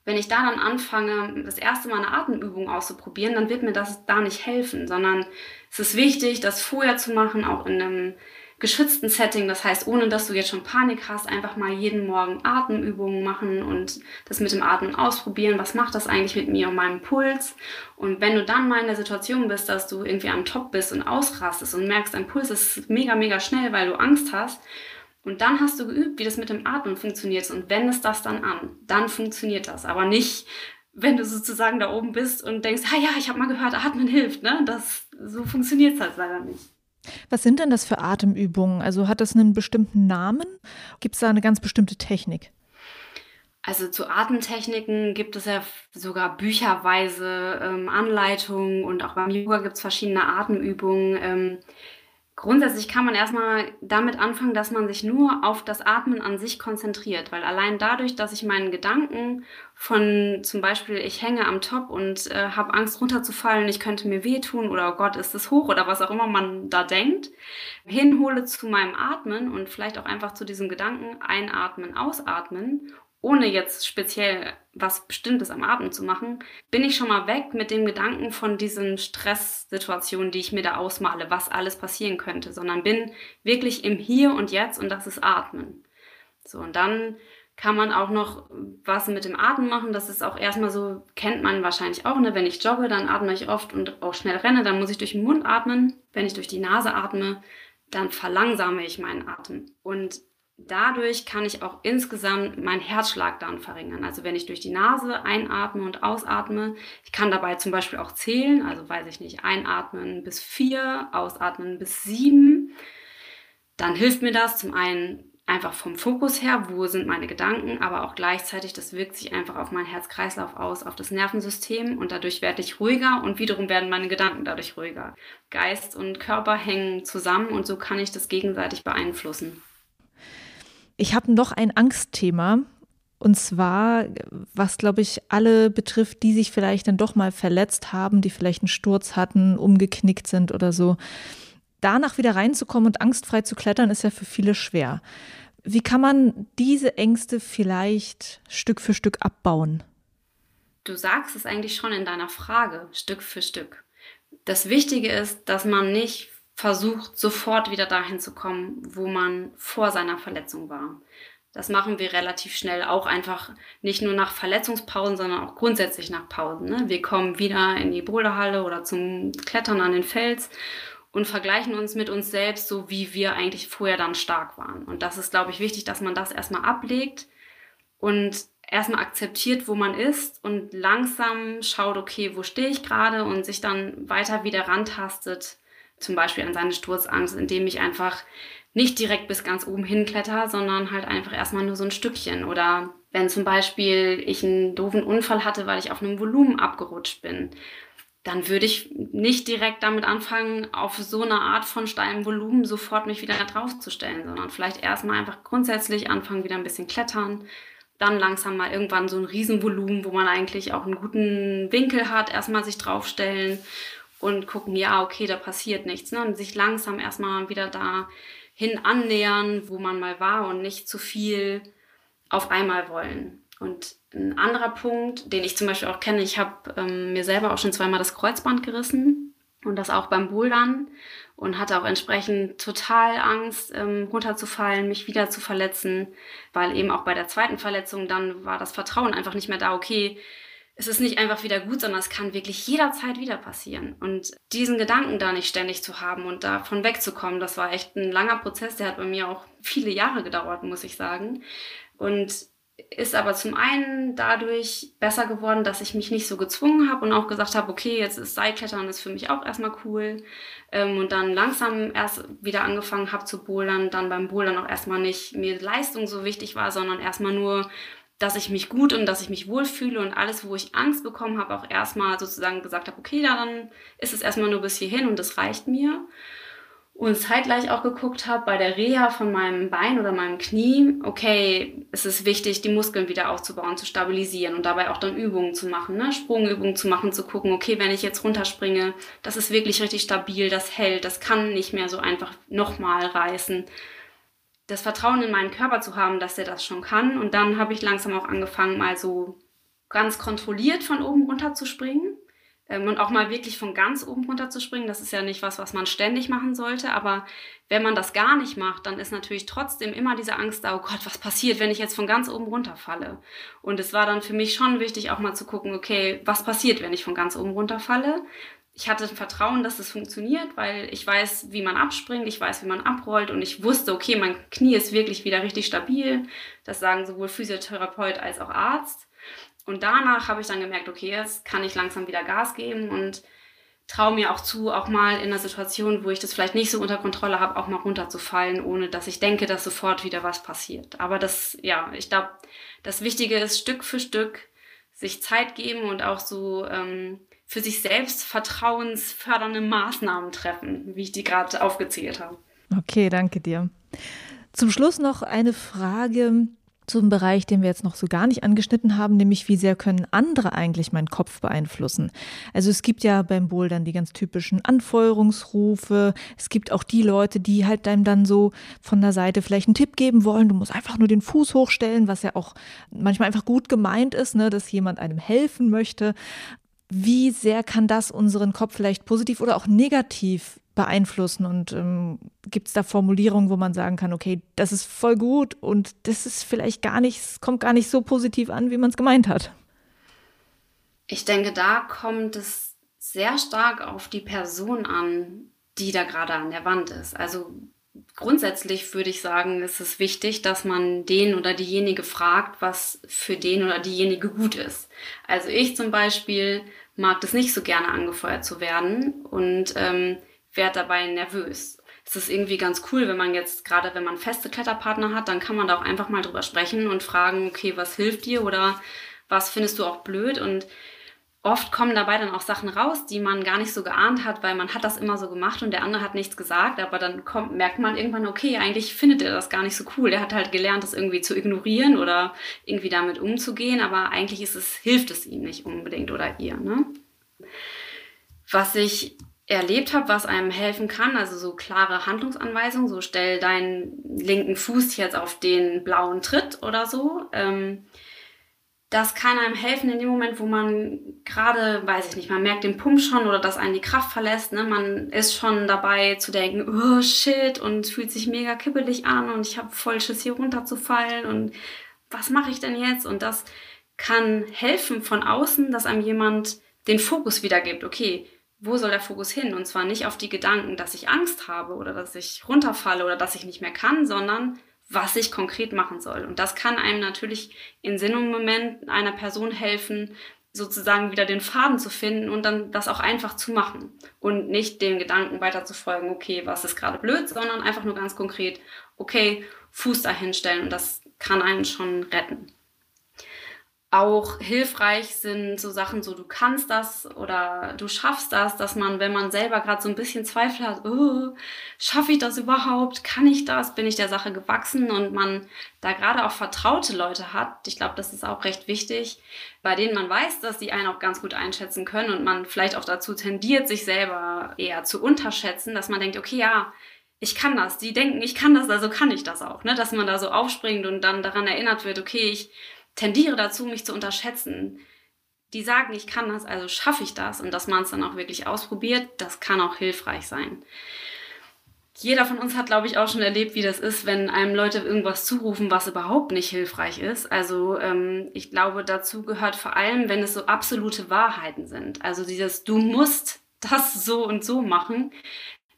wenn ich da dann anfange, das erste Mal eine Atemübung auszuprobieren, dann wird mir das da nicht helfen, sondern es ist wichtig, das vorher zu machen, auch in einem geschützten Setting. Das heißt, ohne dass du jetzt schon Panik hast, einfach mal jeden Morgen Atemübungen machen und das mit dem Atmen ausprobieren. Was macht das eigentlich mit mir und meinem Puls? Und wenn du dann mal in der Situation bist, dass du irgendwie am Top bist und ausrastest und merkst, dein Puls ist mega, mega schnell, weil du Angst hast, und dann hast du geübt, wie das mit dem Atmen funktioniert und wendest das dann an. Dann funktioniert das. Aber nicht, wenn du sozusagen da oben bist und denkst, ah ja, ich habe mal gehört, Atmen hilft. Ne? Das, so funktioniert es halt leider nicht. Was sind denn das für Atemübungen? Also hat das einen bestimmten Namen? Gibt es da eine ganz bestimmte Technik? Also zu Atemtechniken gibt es ja sogar bücherweise ähm, Anleitungen und auch beim Yoga gibt es verschiedene Atemübungen. Ähm, Grundsätzlich kann man erstmal damit anfangen, dass man sich nur auf das Atmen an sich konzentriert, weil allein dadurch, dass ich meinen Gedanken von zum Beispiel, ich hänge am Top und äh, habe Angst runterzufallen, ich könnte mir wehtun oder oh Gott, ist es hoch oder was auch immer man da denkt, hinhole zu meinem Atmen und vielleicht auch einfach zu diesem Gedanken einatmen, ausatmen ohne jetzt speziell was Bestimmtes am Abend zu machen, bin ich schon mal weg mit dem Gedanken von diesen Stresssituationen, die ich mir da ausmale, was alles passieren könnte, sondern bin wirklich im Hier und Jetzt und das ist Atmen. So, und dann kann man auch noch was mit dem Atmen machen. Das ist auch erstmal so, kennt man wahrscheinlich auch, ne? wenn ich jogge, dann atme ich oft und auch schnell renne, dann muss ich durch den Mund atmen. Wenn ich durch die Nase atme, dann verlangsame ich meinen Atem. Und dadurch kann ich auch insgesamt meinen Herzschlag dann verringern. Also wenn ich durch die Nase einatme und ausatme, ich kann dabei zum Beispiel auch zählen, also weiß ich nicht, einatmen bis vier, ausatmen bis sieben. Dann hilft mir das zum einen einfach vom Fokus her, wo sind meine Gedanken, aber auch gleichzeitig, das wirkt sich einfach auf meinen Herzkreislauf aus, auf das Nervensystem und dadurch werde ich ruhiger und wiederum werden meine Gedanken dadurch ruhiger. Geist und Körper hängen zusammen und so kann ich das gegenseitig beeinflussen. Ich habe noch ein Angstthema. Und zwar, was, glaube ich, alle betrifft, die sich vielleicht dann doch mal verletzt haben, die vielleicht einen Sturz hatten, umgeknickt sind oder so. Danach wieder reinzukommen und angstfrei zu klettern, ist ja für viele schwer. Wie kann man diese Ängste vielleicht Stück für Stück abbauen? Du sagst es eigentlich schon in deiner Frage, Stück für Stück. Das Wichtige ist, dass man nicht versucht, sofort wieder dahin zu kommen, wo man vor seiner Verletzung war. Das machen wir relativ schnell, auch einfach nicht nur nach Verletzungspausen, sondern auch grundsätzlich nach Pausen. Ne? Wir kommen wieder in die Boulderhalle oder zum Klettern an den Fels und vergleichen uns mit uns selbst, so wie wir eigentlich vorher dann stark waren. Und das ist, glaube ich, wichtig, dass man das erstmal ablegt und erstmal akzeptiert, wo man ist und langsam schaut, okay, wo stehe ich gerade und sich dann weiter wieder rantastet, zum Beispiel an seine Sturzangst, indem ich einfach nicht direkt bis ganz oben hinkletter, sondern halt einfach erstmal nur so ein Stückchen. Oder wenn zum Beispiel ich einen doofen Unfall hatte, weil ich auf einem Volumen abgerutscht bin, dann würde ich nicht direkt damit anfangen, auf so eine Art von steilem Volumen sofort mich wieder draufzustellen, sondern vielleicht erstmal einfach grundsätzlich anfangen, wieder ein bisschen klettern, dann langsam mal irgendwann so ein Riesenvolumen, wo man eigentlich auch einen guten Winkel hat, erstmal sich draufstellen und gucken, ja, okay, da passiert nichts. Ne? Und sich langsam erstmal wieder dahin annähern, wo man mal war und nicht zu viel auf einmal wollen. Und ein anderer Punkt, den ich zum Beispiel auch kenne, ich habe ähm, mir selber auch schon zweimal das Kreuzband gerissen und das auch beim Bouldern und hatte auch entsprechend total Angst, ähm, runterzufallen, mich wieder zu verletzen, weil eben auch bei der zweiten Verletzung dann war das Vertrauen einfach nicht mehr da, okay, es ist nicht einfach wieder gut, sondern es kann wirklich jederzeit wieder passieren. Und diesen Gedanken da nicht ständig zu haben und davon wegzukommen, das war echt ein langer Prozess, der hat bei mir auch viele Jahre gedauert, muss ich sagen. Und ist aber zum einen dadurch besser geworden, dass ich mich nicht so gezwungen habe und auch gesagt habe, okay, jetzt ist Seilklettern ist für mich auch erstmal cool. Ähm, und dann langsam erst wieder angefangen habe zu bouldern, dann beim Bouldern auch erstmal nicht mir Leistung so wichtig war, sondern erstmal nur, dass ich mich gut und dass ich mich wohlfühle und alles, wo ich Angst bekommen habe, auch erstmal sozusagen gesagt habe, okay, dann ist es erstmal nur bis hierhin und das reicht mir und zeitgleich auch geguckt habe bei der Reha von meinem Bein oder meinem Knie, okay, es ist wichtig, die Muskeln wieder aufzubauen, zu stabilisieren und dabei auch dann Übungen zu machen, ne? Sprungübungen zu machen, zu gucken, okay, wenn ich jetzt runterspringe, das ist wirklich richtig stabil, das hält, das kann nicht mehr so einfach nochmal reißen. Das Vertrauen in meinen Körper zu haben, dass er das schon kann. Und dann habe ich langsam auch angefangen, mal so ganz kontrolliert von oben runter zu springen ähm, und auch mal wirklich von ganz oben runter zu springen, das ist ja nicht was, was man ständig machen sollte. Aber wenn man das gar nicht macht, dann ist natürlich trotzdem immer diese Angst da, oh Gott, was passiert, wenn ich jetzt von ganz oben runterfalle? Und es war dann für mich schon wichtig, auch mal zu gucken, okay, was passiert, wenn ich von ganz oben runterfalle? Ich hatte Vertrauen, dass es funktioniert, weil ich weiß, wie man abspringt, ich weiß, wie man abrollt und ich wusste, okay, mein Knie ist wirklich wieder richtig stabil. Das sagen sowohl Physiotherapeut als auch Arzt. Und danach habe ich dann gemerkt, okay, jetzt kann ich langsam wieder Gas geben und traue mir auch zu, auch mal in einer Situation, wo ich das vielleicht nicht so unter Kontrolle habe, auch mal runterzufallen, ohne dass ich denke, dass sofort wieder was passiert. Aber das, ja, ich glaube, das Wichtige ist Stück für Stück sich Zeit geben und auch so ähm, für sich selbst vertrauensfördernde Maßnahmen treffen, wie ich die gerade aufgezählt habe. Okay, danke dir. Zum Schluss noch eine Frage, zum Bereich, den wir jetzt noch so gar nicht angeschnitten haben, nämlich wie sehr können andere eigentlich meinen Kopf beeinflussen. Also es gibt ja beim Bouldern die ganz typischen Anfeuerungsrufe. Es gibt auch die Leute, die halt einem dann so von der Seite vielleicht einen Tipp geben wollen. Du musst einfach nur den Fuß hochstellen, was ja auch manchmal einfach gut gemeint ist, ne, dass jemand einem helfen möchte. Wie sehr kann das unseren Kopf vielleicht positiv oder auch negativ beeinflussen? Und ähm, gibt es da Formulierungen, wo man sagen kann, okay, das ist voll gut und das ist vielleicht gar nicht, kommt gar nicht so positiv an, wie man es gemeint hat? Ich denke, da kommt es sehr stark auf die Person an, die da gerade an der Wand ist. Also grundsätzlich würde ich sagen, ist es wichtig, dass man den oder diejenige fragt, was für den oder diejenige gut ist. Also ich zum Beispiel mag das nicht so gerne angefeuert zu werden und ähm, werde dabei nervös. Es ist irgendwie ganz cool, wenn man jetzt, gerade wenn man feste Kletterpartner hat, dann kann man da auch einfach mal drüber sprechen und fragen, okay, was hilft dir oder was findest du auch blöd und oft kommen dabei dann auch Sachen raus, die man gar nicht so geahnt hat, weil man hat das immer so gemacht und der andere hat nichts gesagt, aber dann kommt, merkt man irgendwann, okay, eigentlich findet er das gar nicht so cool. Der hat halt gelernt, das irgendwie zu ignorieren oder irgendwie damit umzugehen, aber eigentlich ist es, hilft es ihm nicht unbedingt oder ihr. Ne? Was ich erlebt habe, was einem helfen kann, also so klare Handlungsanweisungen, so stell deinen linken Fuß jetzt auf den blauen Tritt oder so. Ähm, das kann einem helfen in dem Moment, wo man gerade, weiß ich nicht, man merkt den Pump schon oder dass einen die Kraft verlässt. Ne? Man ist schon dabei zu denken, oh shit, und fühlt sich mega kippelig an und ich habe voll Schiss hier runterzufallen und was mache ich denn jetzt? Und das kann helfen von außen, dass einem jemand den Fokus wiedergibt. Okay, wo soll der Fokus hin? Und zwar nicht auf die Gedanken, dass ich Angst habe oder dass ich runterfalle oder dass ich nicht mehr kann, sondern was ich konkret machen soll. Und das kann einem natürlich in Sinn und Moment einer Person helfen, sozusagen wieder den Faden zu finden und dann das auch einfach zu machen. Und nicht dem Gedanken weiter zu folgen, okay, was ist gerade blöd, sondern einfach nur ganz konkret, okay, Fuß dahinstellen und das kann einen schon retten auch hilfreich sind so Sachen, so du kannst das oder du schaffst das, dass man, wenn man selber gerade so ein bisschen Zweifel hat, oh, schaffe ich das überhaupt? Kann ich das? Bin ich der Sache gewachsen? Und man da gerade auch vertraute Leute hat, ich glaube, das ist auch recht wichtig, bei denen man weiß, dass sie einen auch ganz gut einschätzen können und man vielleicht auch dazu tendiert, sich selber eher zu unterschätzen, dass man denkt, okay, ja, ich kann das. Die denken, ich kann das, also kann ich das auch, ne? Dass man da so aufspringt und dann daran erinnert wird, okay, ich tendiere dazu, mich zu unterschätzen. Die sagen, ich kann das, also schaffe ich das und dass man es dann auch wirklich ausprobiert, das kann auch hilfreich sein. Jeder von uns hat, glaube ich, auch schon erlebt, wie das ist, wenn einem Leute irgendwas zurufen, was überhaupt nicht hilfreich ist. Also ähm, ich glaube, dazu gehört vor allem, wenn es so absolute Wahrheiten sind. Also dieses, du musst das so und so machen,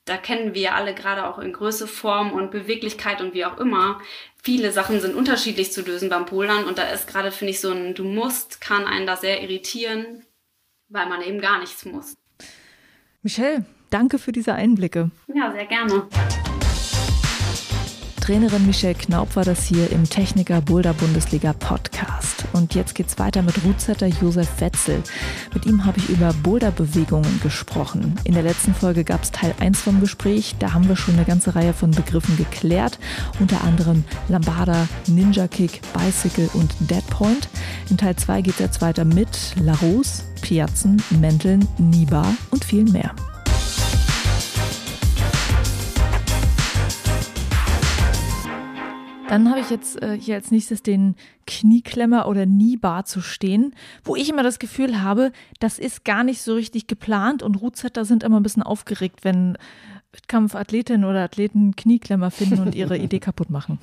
da kennen wir alle gerade auch in Größe, Form und Beweglichkeit und wie auch immer. Viele Sachen sind unterschiedlich zu lösen beim Polern und da ist gerade, finde ich, so ein Du musst, kann einen da sehr irritieren, weil man eben gar nichts muss. Michelle, danke für diese Einblicke. Ja, sehr gerne. Trainerin Michelle Knaub war das hier im Techniker Boulder Bundesliga Podcast. Und jetzt geht's weiter mit Rootsetter Josef Wetzel. Mit ihm habe ich über Boulder-Bewegungen gesprochen. In der letzten Folge gab es Teil 1 vom Gespräch. Da haben wir schon eine ganze Reihe von Begriffen geklärt. Unter anderem Lambada, Ninja Kick, Bicycle und Deadpoint. In Teil 2 geht es jetzt weiter mit Larose, Piazen, Mänteln, Niba und viel mehr. Dann habe ich jetzt äh, hier als nächstes den Knieklemmer oder Kniebar zu stehen, wo ich immer das Gefühl habe, das ist gar nicht so richtig geplant und Rootsetter sind immer ein bisschen aufgeregt, wenn Wettkampfathletinnen oder Athleten Knieklemmer finden und ihre Idee kaputt machen.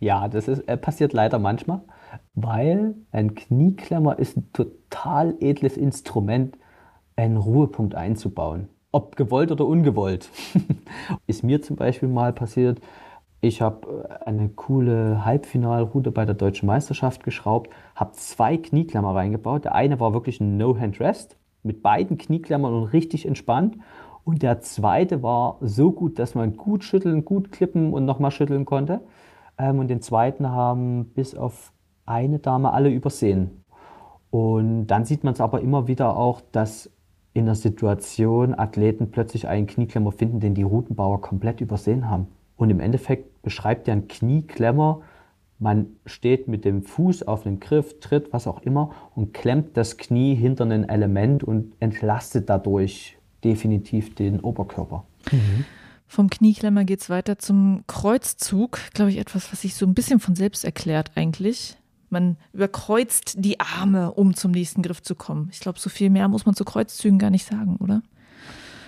Ja, das ist, äh, passiert leider manchmal, weil ein Knieklemmer ist ein total edles Instrument, einen Ruhepunkt einzubauen. Ob gewollt oder ungewollt. ist mir zum Beispiel mal passiert, ich habe äh, eine coole Halbfinalroute bei der deutschen Meisterschaft geschraubt, habe zwei Knieklemmer reingebaut. Der eine war wirklich ein No-Hand-Rest mit beiden Knieklemmern und richtig entspannt. Und der zweite war so gut, dass man gut schütteln, gut klippen und nochmal schütteln konnte. Ähm, und den zweiten haben bis auf eine Dame alle übersehen. Und dann sieht man es aber immer wieder auch, dass in der Situation Athleten plötzlich einen Knieklemmer finden, den die Routenbauer komplett übersehen haben. Und im Endeffekt beschreibt er ein Knieklemmer. Man steht mit dem Fuß auf den Griff, tritt, was auch immer und klemmt das Knie hinter ein Element und entlastet dadurch definitiv den Oberkörper. Mhm. Vom Knieklemmer geht es weiter zum Kreuzzug. Glaube ich, etwas, was sich so ein bisschen von selbst erklärt eigentlich. Man überkreuzt die Arme, um zum nächsten Griff zu kommen. Ich glaube, so viel mehr muss man zu Kreuzzügen gar nicht sagen, oder?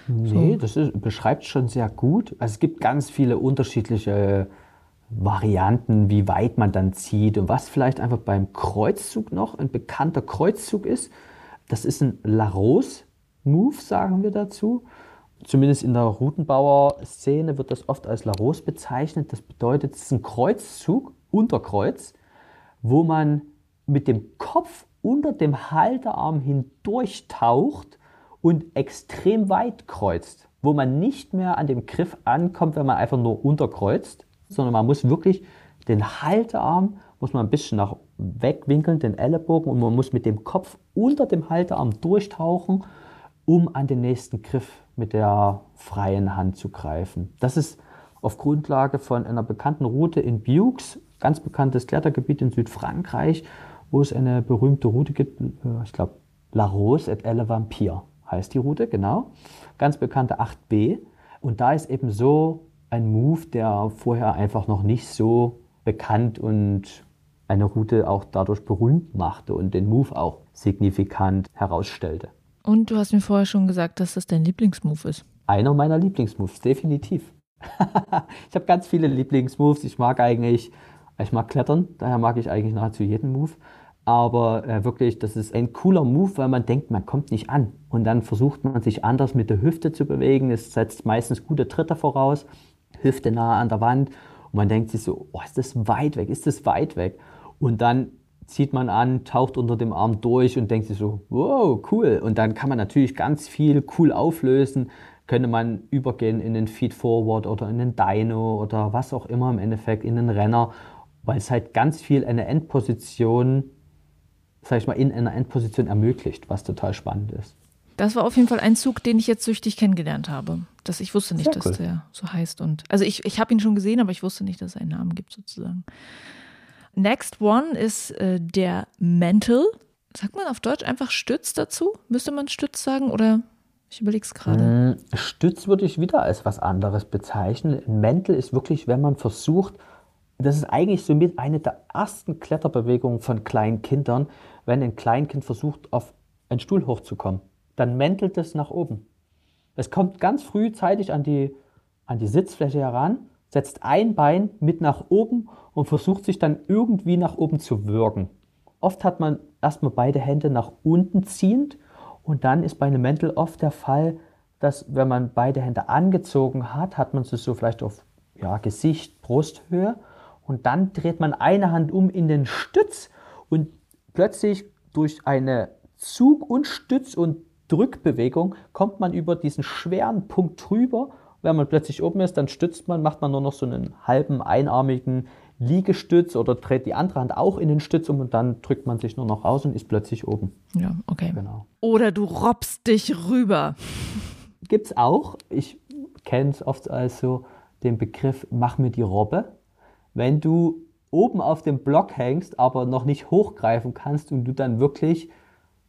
Nee, so. das ist, beschreibt schon sehr gut. Also es gibt ganz viele unterschiedliche Varianten, wie weit man dann zieht und was vielleicht einfach beim Kreuzzug noch ein bekannter Kreuzzug ist. Das ist ein Larose-Move, sagen wir dazu. Zumindest in der Routenbauer-Szene wird das oft als Larose bezeichnet. Das bedeutet, es ist ein Kreuzzug, Unterkreuz, wo man mit dem Kopf unter dem Halterarm hindurch taucht und extrem weit kreuzt, wo man nicht mehr an dem Griff ankommt, wenn man einfach nur unterkreuzt, sondern man muss wirklich den Haltearm, muss man ein bisschen nach wegwinkeln, den Ellenbogen und man muss mit dem Kopf unter dem Haltearm durchtauchen, um an den nächsten Griff mit der freien Hand zu greifen. Das ist auf Grundlage von einer bekannten Route in Bux, ganz bekanntes Klettergebiet in Südfrankreich, wo es eine berühmte Route gibt, äh, ich glaube La Rose et Elle Vampire heißt die Route, genau. Ganz bekannte 8b. Und da ist eben so ein Move, der vorher einfach noch nicht so bekannt und eine Route auch dadurch berühmt machte und den Move auch signifikant herausstellte. Und du hast mir vorher schon gesagt, dass das dein Lieblingsmove ist. Einer meiner Lieblingsmoves, definitiv. ich habe ganz viele Lieblingsmoves. Ich mag eigentlich, ich mag Klettern, daher mag ich eigentlich nahezu jeden Move. Aber äh, wirklich, das ist ein cooler Move, weil man denkt, man kommt nicht an. Und dann versucht man sich anders mit der Hüfte zu bewegen. Es setzt meistens gute Tritte voraus, Hüfte nah an der Wand. Und man denkt sich so, oh, ist das weit weg, ist das weit weg? Und dann zieht man an, taucht unter dem Arm durch und denkt sich so, wow, cool. Und dann kann man natürlich ganz viel cool auflösen. Könnte man übergehen in den Feed Forward oder in den Dino oder was auch immer im Endeffekt, in den Renner, weil es halt ganz viel eine Endposition sag ich mal, in einer Endposition ermöglicht, was total spannend ist. Das war auf jeden Fall ein Zug, den ich jetzt süchtig kennengelernt habe. Das, ich wusste nicht, Sehr dass cool. der so heißt. Und, also ich, ich habe ihn schon gesehen, aber ich wusste nicht, dass es einen Namen gibt sozusagen. Next One ist äh, der Mental. Sagt man auf Deutsch einfach Stütz dazu? Müsste man Stütz sagen oder ich überlege es gerade. Mm, Stütz würde ich wieder als was anderes bezeichnen. Mental ist wirklich, wenn man versucht, das ist eigentlich somit eine der ersten Kletterbewegungen von kleinen Kindern, wenn ein Kleinkind versucht, auf einen Stuhl hochzukommen. Dann mäntelt es nach oben. Es kommt ganz frühzeitig an die, an die Sitzfläche heran, setzt ein Bein mit nach oben und versucht sich dann irgendwie nach oben zu würgen. Oft hat man erstmal beide Hände nach unten ziehend und dann ist bei einem Mäntel oft der Fall, dass wenn man beide Hände angezogen hat, hat man sie so vielleicht auf ja, Gesicht, Brusthöhe und dann dreht man eine Hand um in den Stütz und plötzlich durch eine Zug- und Stütz- und Drückbewegung kommt man über diesen schweren Punkt drüber. Wenn man plötzlich oben ist, dann stützt man, macht man nur noch so einen halben einarmigen Liegestütz oder dreht die andere Hand auch in den Stütz um und dann drückt man sich nur noch raus und ist plötzlich oben. Ja, okay. Genau. Oder du robbst dich rüber. Gibt es auch. Ich kenne es oft als so den Begriff, mach mir die Robbe. Wenn du oben auf dem Block hängst, aber noch nicht hochgreifen kannst und du dann wirklich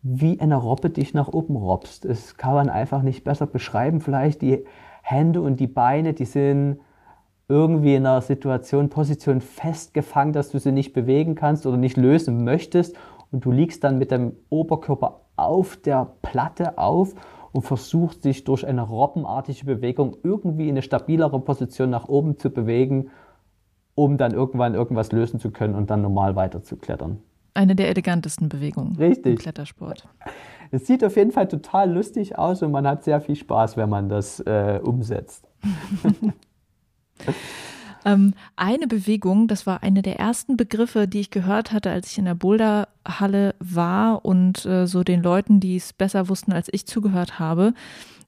wie eine Robbe dich nach oben robbst. Das kann man einfach nicht besser beschreiben. Vielleicht die Hände und die Beine, die sind irgendwie in einer Situation, Position festgefangen, dass du sie nicht bewegen kannst oder nicht lösen möchtest. Und du liegst dann mit dem Oberkörper auf der Platte auf und versuchst dich durch eine robbenartige Bewegung irgendwie in eine stabilere Position nach oben zu bewegen um dann irgendwann irgendwas lösen zu können und dann normal weiter zu klettern. Eine der elegantesten Bewegungen Richtig. im Klettersport. Es sieht auf jeden Fall total lustig aus und man hat sehr viel Spaß, wenn man das äh, umsetzt. ähm, eine Bewegung, das war eine der ersten Begriffe, die ich gehört hatte, als ich in der Boulderhalle war und äh, so den Leuten, die es besser wussten, als ich zugehört habe,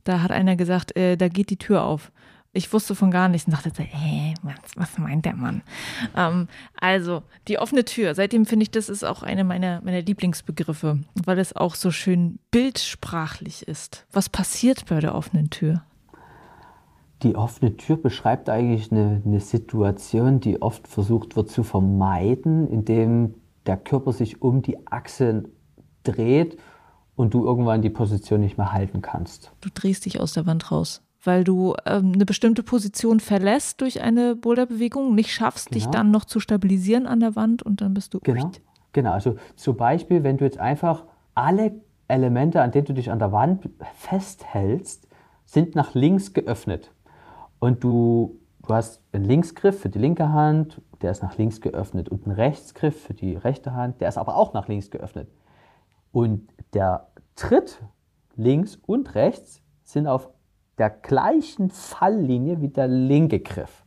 da hat einer gesagt, äh, da geht die Tür auf. Ich wusste von gar nichts und dachte, hey, was, was meint der Mann? Ähm, also, die offene Tür. Seitdem finde ich, das ist auch eine meiner, meiner Lieblingsbegriffe, weil es auch so schön bildsprachlich ist. Was passiert bei der offenen Tür? Die offene Tür beschreibt eigentlich eine, eine Situation, die oft versucht wird zu vermeiden, indem der Körper sich um die Achse dreht und du irgendwann die Position nicht mehr halten kannst. Du drehst dich aus der Wand raus weil du ähm, eine bestimmte Position verlässt durch eine Boulderbewegung, nicht schaffst, genau. dich dann noch zu stabilisieren an der Wand und dann bist du. Genau. Genau. Also zum Beispiel, wenn du jetzt einfach alle Elemente, an denen du dich an der Wand festhältst, sind nach links geöffnet. Und du, du hast einen Linksgriff für die linke Hand, der ist nach links geöffnet, und einen Rechtsgriff für die rechte Hand, der ist aber auch nach links geöffnet. Und der Tritt links und rechts sind auf der gleichen Falllinie wie der linke Griff.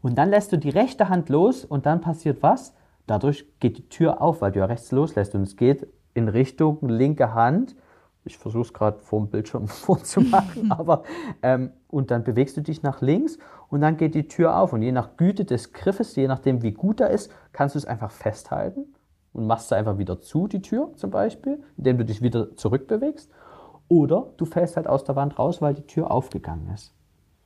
Und dann lässt du die rechte Hand los und dann passiert was? Dadurch geht die Tür auf, weil du ja rechts loslässt und es geht in Richtung linke Hand. Ich versuche es gerade vor dem Bildschirm vorzumachen, aber ähm, und dann bewegst du dich nach links und dann geht die Tür auf und je nach Güte des Griffes, je nachdem wie gut er ist, kannst du es einfach festhalten und machst sie einfach wieder zu, die Tür zum Beispiel, indem du dich wieder zurückbewegst oder du fällst halt aus der Wand raus, weil die Tür aufgegangen ist.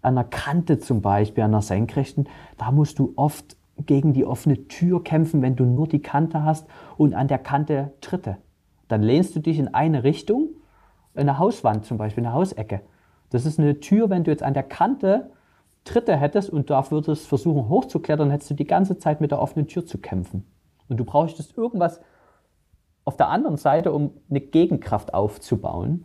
An der Kante zum Beispiel, an der senkrechten, da musst du oft gegen die offene Tür kämpfen, wenn du nur die Kante hast und an der Kante Tritte. Dann lehnst du dich in eine Richtung, in eine Hauswand zum Beispiel, eine Hausecke. Das ist eine Tür, wenn du jetzt an der Kante Tritte hättest und da würdest versuchen hochzuklettern, hättest du die ganze Zeit mit der offenen Tür zu kämpfen. Und du brauchst irgendwas auf der anderen Seite, um eine Gegenkraft aufzubauen.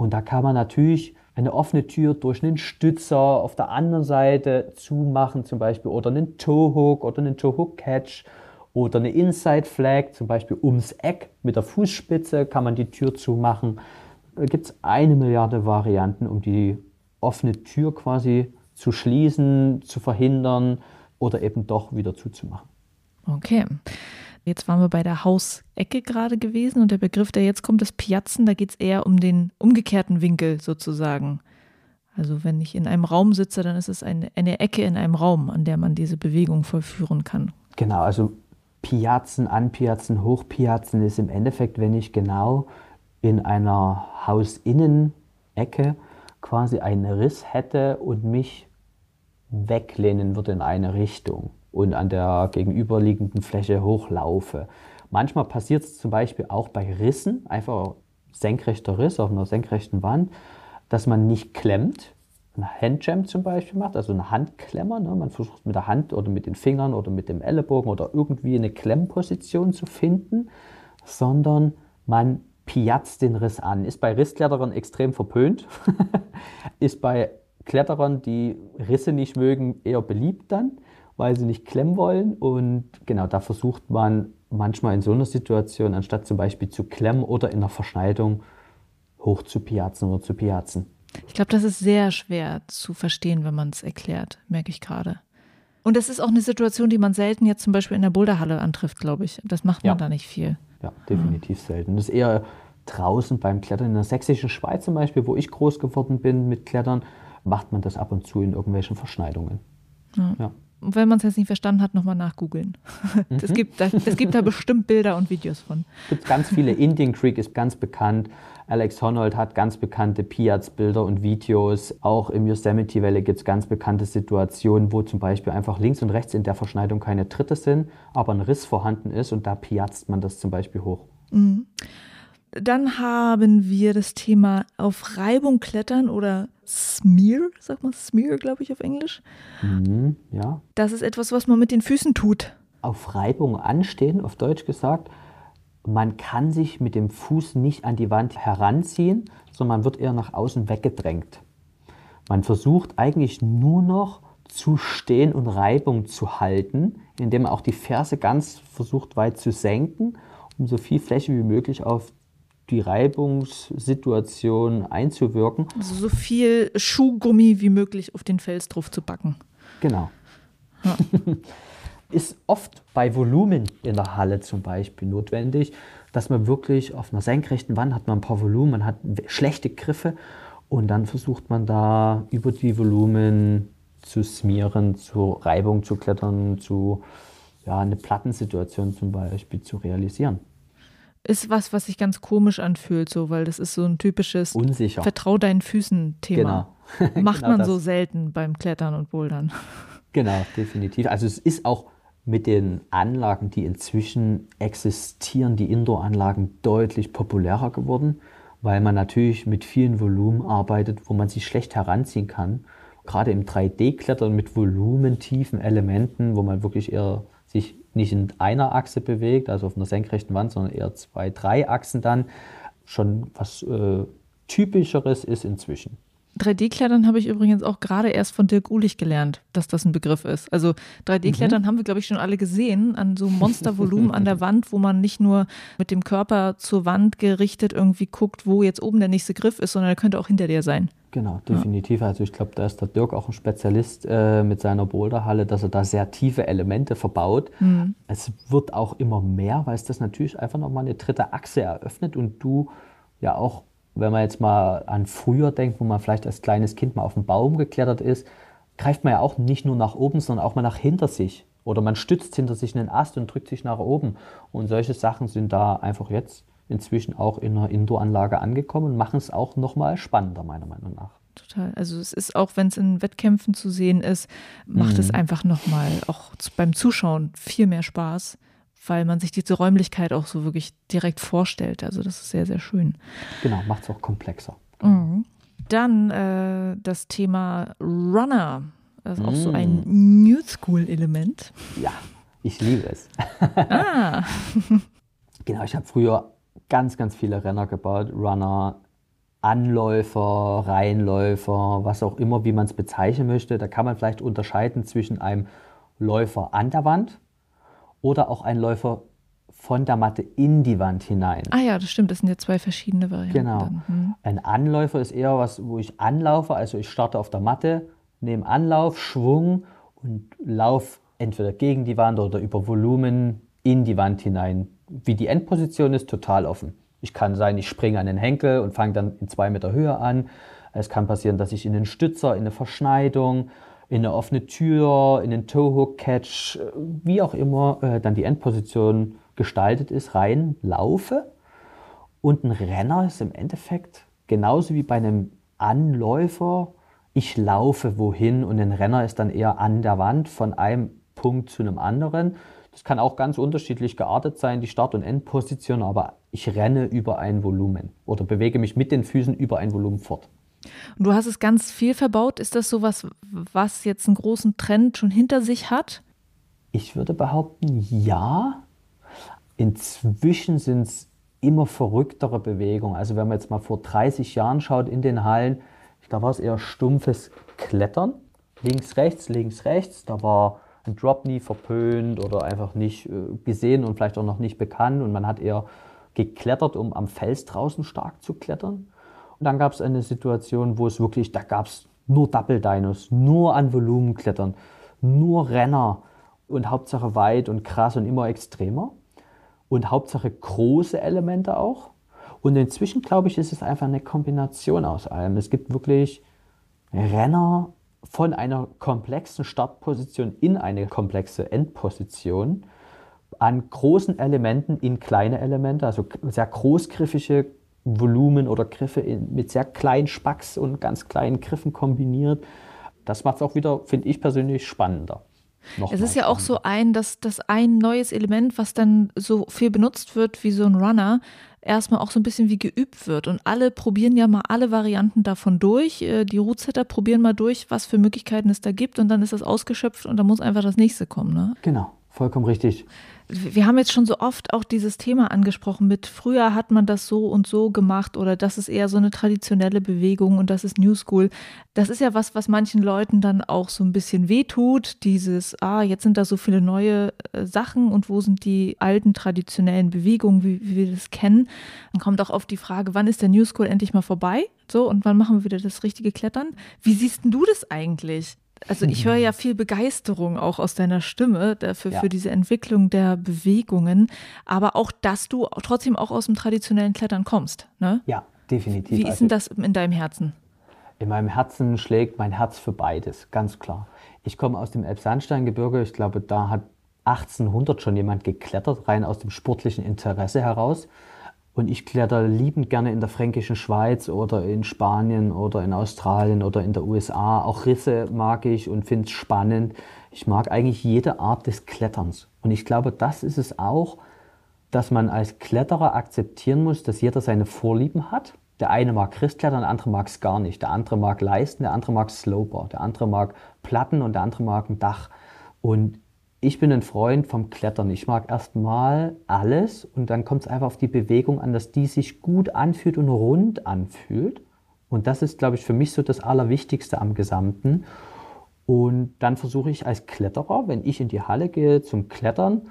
Und da kann man natürlich eine offene Tür durch einen Stützer auf der anderen Seite zumachen, zum Beispiel, oder einen Toe-Hook oder einen Toe-Hook-Catch oder eine Inside Flag, zum Beispiel ums Eck mit der Fußspitze kann man die Tür zumachen. Da gibt es eine Milliarde Varianten, um die offene Tür quasi zu schließen, zu verhindern oder eben doch wieder zuzumachen. Okay. Jetzt waren wir bei der Hausecke gerade gewesen und der Begriff, der jetzt kommt, ist Piazzen. Da geht es eher um den umgekehrten Winkel sozusagen. Also wenn ich in einem Raum sitze, dann ist es eine, eine Ecke in einem Raum, an der man diese Bewegung vollführen kann. Genau, also Piazzen, Anpiazzen, Hochpiazzen ist im Endeffekt, wenn ich genau in einer Hausinnenecke quasi einen Riss hätte und mich weglehnen würde in eine Richtung und an der gegenüberliegenden Fläche hochlaufe. Manchmal passiert es zum Beispiel auch bei Rissen, einfach senkrechter Riss auf einer senkrechten Wand, dass man nicht klemmt, ein Handjam zum Beispiel macht, also eine Handklemmer. Ne? Man versucht mit der Hand oder mit den Fingern oder mit dem Ellenbogen oder irgendwie eine Klemmposition zu finden, sondern man piazzt den Riss an. Ist bei Risskletterern extrem verpönt, ist bei Kletterern, die Risse nicht mögen, eher beliebt dann weil sie nicht klemmen wollen. Und genau, da versucht man manchmal in so einer Situation, anstatt zum Beispiel zu klemmen oder in der Verschneidung, hoch zu piazen oder zu piazen. Ich glaube, das ist sehr schwer zu verstehen, wenn man es erklärt, merke ich gerade. Und das ist auch eine Situation, die man selten jetzt zum Beispiel in der Boulderhalle antrifft, glaube ich. Das macht man ja. da nicht viel. Ja, definitiv mhm. selten. Das ist eher draußen beim Klettern. In der sächsischen Schweiz zum Beispiel, wo ich groß geworden bin mit Klettern, macht man das ab und zu in irgendwelchen Verschneidungen. Ja. Wenn man es jetzt nicht verstanden hat, nochmal nachgoogeln. Mhm. Es, gibt da, es gibt da bestimmt Bilder und Videos von. Es gibt ganz viele. Indian Creek ist ganz bekannt. Alex Honnold hat ganz bekannte Piaz-Bilder und Videos. Auch im Yosemite Valley gibt es ganz bekannte Situationen, wo zum Beispiel einfach links und rechts in der Verschneidung keine Tritte sind, aber ein Riss vorhanden ist und da piazt man das zum Beispiel hoch. Mhm. Dann haben wir das Thema auf Reibung klettern oder Smear, sagt man Smear, glaube ich, auf Englisch. Mhm, ja. Das ist etwas, was man mit den Füßen tut. Auf Reibung anstehen, auf Deutsch gesagt. Man kann sich mit dem Fuß nicht an die Wand heranziehen, sondern man wird eher nach außen weggedrängt. Man versucht eigentlich nur noch zu stehen und Reibung zu halten, indem man auch die Ferse ganz versucht weit zu senken, um so viel Fläche wie möglich auf die Reibungssituation einzuwirken. Also so viel Schuhgummi wie möglich auf den Fels drauf zu backen. Genau. Ja. Ist oft bei Volumen in der Halle zum Beispiel notwendig, dass man wirklich auf einer senkrechten Wand hat man ein paar Volumen, man hat schlechte Griffe und dann versucht man da über die Volumen zu smieren, zu Reibung zu klettern, zu ja, eine Plattensituation zum Beispiel zu realisieren ist was, was sich ganz komisch anfühlt, so, weil das ist so ein typisches Unsicher. Vertrau deinen Füßen-Thema. Genau. Macht genau man das. so selten beim Klettern und Bouldern. Genau, definitiv. Also es ist auch mit den Anlagen, die inzwischen existieren, die Indoor-Anlagen deutlich populärer geworden, weil man natürlich mit vielen Volumen arbeitet, wo man sich schlecht heranziehen kann. Gerade im 3D-Klettern mit volumentiefen Elementen, wo man wirklich eher sich nicht in einer Achse bewegt, also auf einer senkrechten Wand, sondern eher zwei, drei Achsen dann, schon was äh, typischeres ist inzwischen. 3D-Klettern habe ich übrigens auch gerade erst von Dirk Ulich gelernt, dass das ein Begriff ist. Also 3D-Klettern mhm. haben wir, glaube ich, schon alle gesehen, an so Monstervolumen an der Wand, wo man nicht nur mit dem Körper zur Wand gerichtet irgendwie guckt, wo jetzt oben der nächste Griff ist, sondern er könnte auch hinter dir sein. Genau, definitiv. Ja. Also ich glaube, da ist der Dirk auch ein Spezialist äh, mit seiner Boulderhalle, dass er da sehr tiefe Elemente verbaut. Mhm. Es wird auch immer mehr, weil es das natürlich einfach nochmal eine dritte Achse eröffnet und du ja auch wenn man jetzt mal an früher denkt, wo man vielleicht als kleines Kind mal auf den Baum geklettert ist, greift man ja auch nicht nur nach oben, sondern auch mal nach hinter sich. Oder man stützt hinter sich einen Ast und drückt sich nach oben. Und solche Sachen sind da einfach jetzt inzwischen auch in einer Indoor-Anlage angekommen und machen es auch nochmal spannender, meiner Meinung nach. Total. Also es ist auch, wenn es in Wettkämpfen zu sehen ist, macht mhm. es einfach nochmal auch beim Zuschauen viel mehr Spaß weil man sich diese Räumlichkeit auch so wirklich direkt vorstellt. Also das ist sehr, sehr schön. Genau, macht es auch komplexer. Mhm. Dann äh, das Thema Runner. Also auch so ein mhm. New School-Element. Ja, Ich liebe es. Ah. genau, ich habe früher ganz, ganz viele Renner gebaut. Runner, Anläufer, Reihenläufer, was auch immer, wie man es bezeichnen möchte. Da kann man vielleicht unterscheiden zwischen einem Läufer an der Wand oder auch einem Läufer von der Matte in die Wand hinein. Ah ja, das stimmt, das sind ja zwei verschiedene Varianten. Genau. Hm. Ein Anläufer ist eher was, wo ich anlaufe, also ich starte auf der Matte, nehme Anlauf, Schwung und laufe entweder gegen die Wand oder über Volumen in die Wand hinein. Wie die Endposition ist, total offen. Ich kann sein, ich springe an den Henkel und fange dann in zwei Meter Höhe an. Es kann passieren, dass ich in den Stützer, in eine Verschneidung, in eine offene Tür, in den Toe-Hook-Catch, wie auch immer äh, dann die Endposition gestaltet ist, rein laufe. Und ein Renner ist im Endeffekt genauso wie bei einem Anläufer, ich laufe wohin und ein Renner ist dann eher an der Wand von einem Punkt zu einem anderen. Das kann auch ganz unterschiedlich geartet sein, die Start- und Endposition, aber ich renne über ein Volumen oder bewege mich mit den Füßen über ein Volumen fort. Und du hast es ganz viel verbaut. Ist das so was, was jetzt einen großen Trend schon hinter sich hat? Ich würde behaupten, ja. Inzwischen sind es immer verrücktere Bewegungen. Also wenn man jetzt mal vor 30 Jahren schaut in den Hallen, da war es eher stumpfes Klettern. Links, rechts, links, rechts. Da war ein Drop nie verpönt oder einfach nicht äh, gesehen und vielleicht auch noch nicht bekannt. Und man hat eher geklettert, um am Fels draußen stark zu klettern. Dann gab es eine Situation, wo es wirklich, da gab es nur Double Dinos, nur an Volumen klettern, nur Renner und Hauptsache weit und krass und immer extremer. Und Hauptsache große Elemente auch. Und inzwischen, glaube ich, ist es einfach eine Kombination aus allem. Es gibt wirklich Renner von einer komplexen Startposition in eine komplexe Endposition an großen Elementen in kleine Elemente, also sehr großgriffige Volumen oder Griffe in, mit sehr kleinen Spacks und ganz kleinen Griffen kombiniert. Das macht es auch wieder, finde ich persönlich, spannender. Noch es ist ja auch so ein, dass, dass ein neues Element, was dann so viel benutzt wird wie so ein Runner, erstmal auch so ein bisschen wie geübt wird. Und alle probieren ja mal alle Varianten davon durch. Äh, die Rootsetter probieren mal durch, was für Möglichkeiten es da gibt. Und dann ist das ausgeschöpft und dann muss einfach das nächste kommen. Ne? Genau, vollkommen richtig wir haben jetzt schon so oft auch dieses Thema angesprochen mit früher hat man das so und so gemacht oder das ist eher so eine traditionelle Bewegung und das ist New School. Das ist ja was, was manchen Leuten dann auch so ein bisschen wehtut, dieses, ah, jetzt sind da so viele neue äh, Sachen und wo sind die alten traditionellen Bewegungen, wie, wie wir das kennen. Dann kommt auch oft die Frage, wann ist der New School endlich mal vorbei? So, und wann machen wir wieder das richtige Klettern? Wie siehst du das eigentlich? Also ich höre ja viel Begeisterung auch aus deiner Stimme dafür, ja. für diese Entwicklung der Bewegungen, aber auch, dass du trotzdem auch aus dem traditionellen Klettern kommst. Ne? Ja, definitiv. Wie ist denn also das in deinem Herzen? In meinem Herzen schlägt mein Herz für beides, ganz klar. Ich komme aus dem Elbsandsteingebirge. Ich glaube, da hat 1800 schon jemand geklettert, rein aus dem sportlichen Interesse heraus. Und ich kletter liebend gerne in der fränkischen Schweiz oder in Spanien oder in Australien oder in der USA. Auch Risse mag ich und finde es spannend. Ich mag eigentlich jede Art des Kletterns. Und ich glaube, das ist es auch, dass man als Kletterer akzeptieren muss, dass jeder seine Vorlieben hat. Der eine mag Christklettern, der andere mag es gar nicht. Der andere mag Leisten, der andere mag Sloper. Der andere mag Platten und der andere mag ein Dach. Und ich bin ein Freund vom Klettern. Ich mag erstmal alles und dann kommt es einfach auf die Bewegung an, dass die sich gut anfühlt und rund anfühlt. Und das ist, glaube ich, für mich so das Allerwichtigste am Gesamten. Und dann versuche ich als Kletterer, wenn ich in die Halle gehe zum Klettern,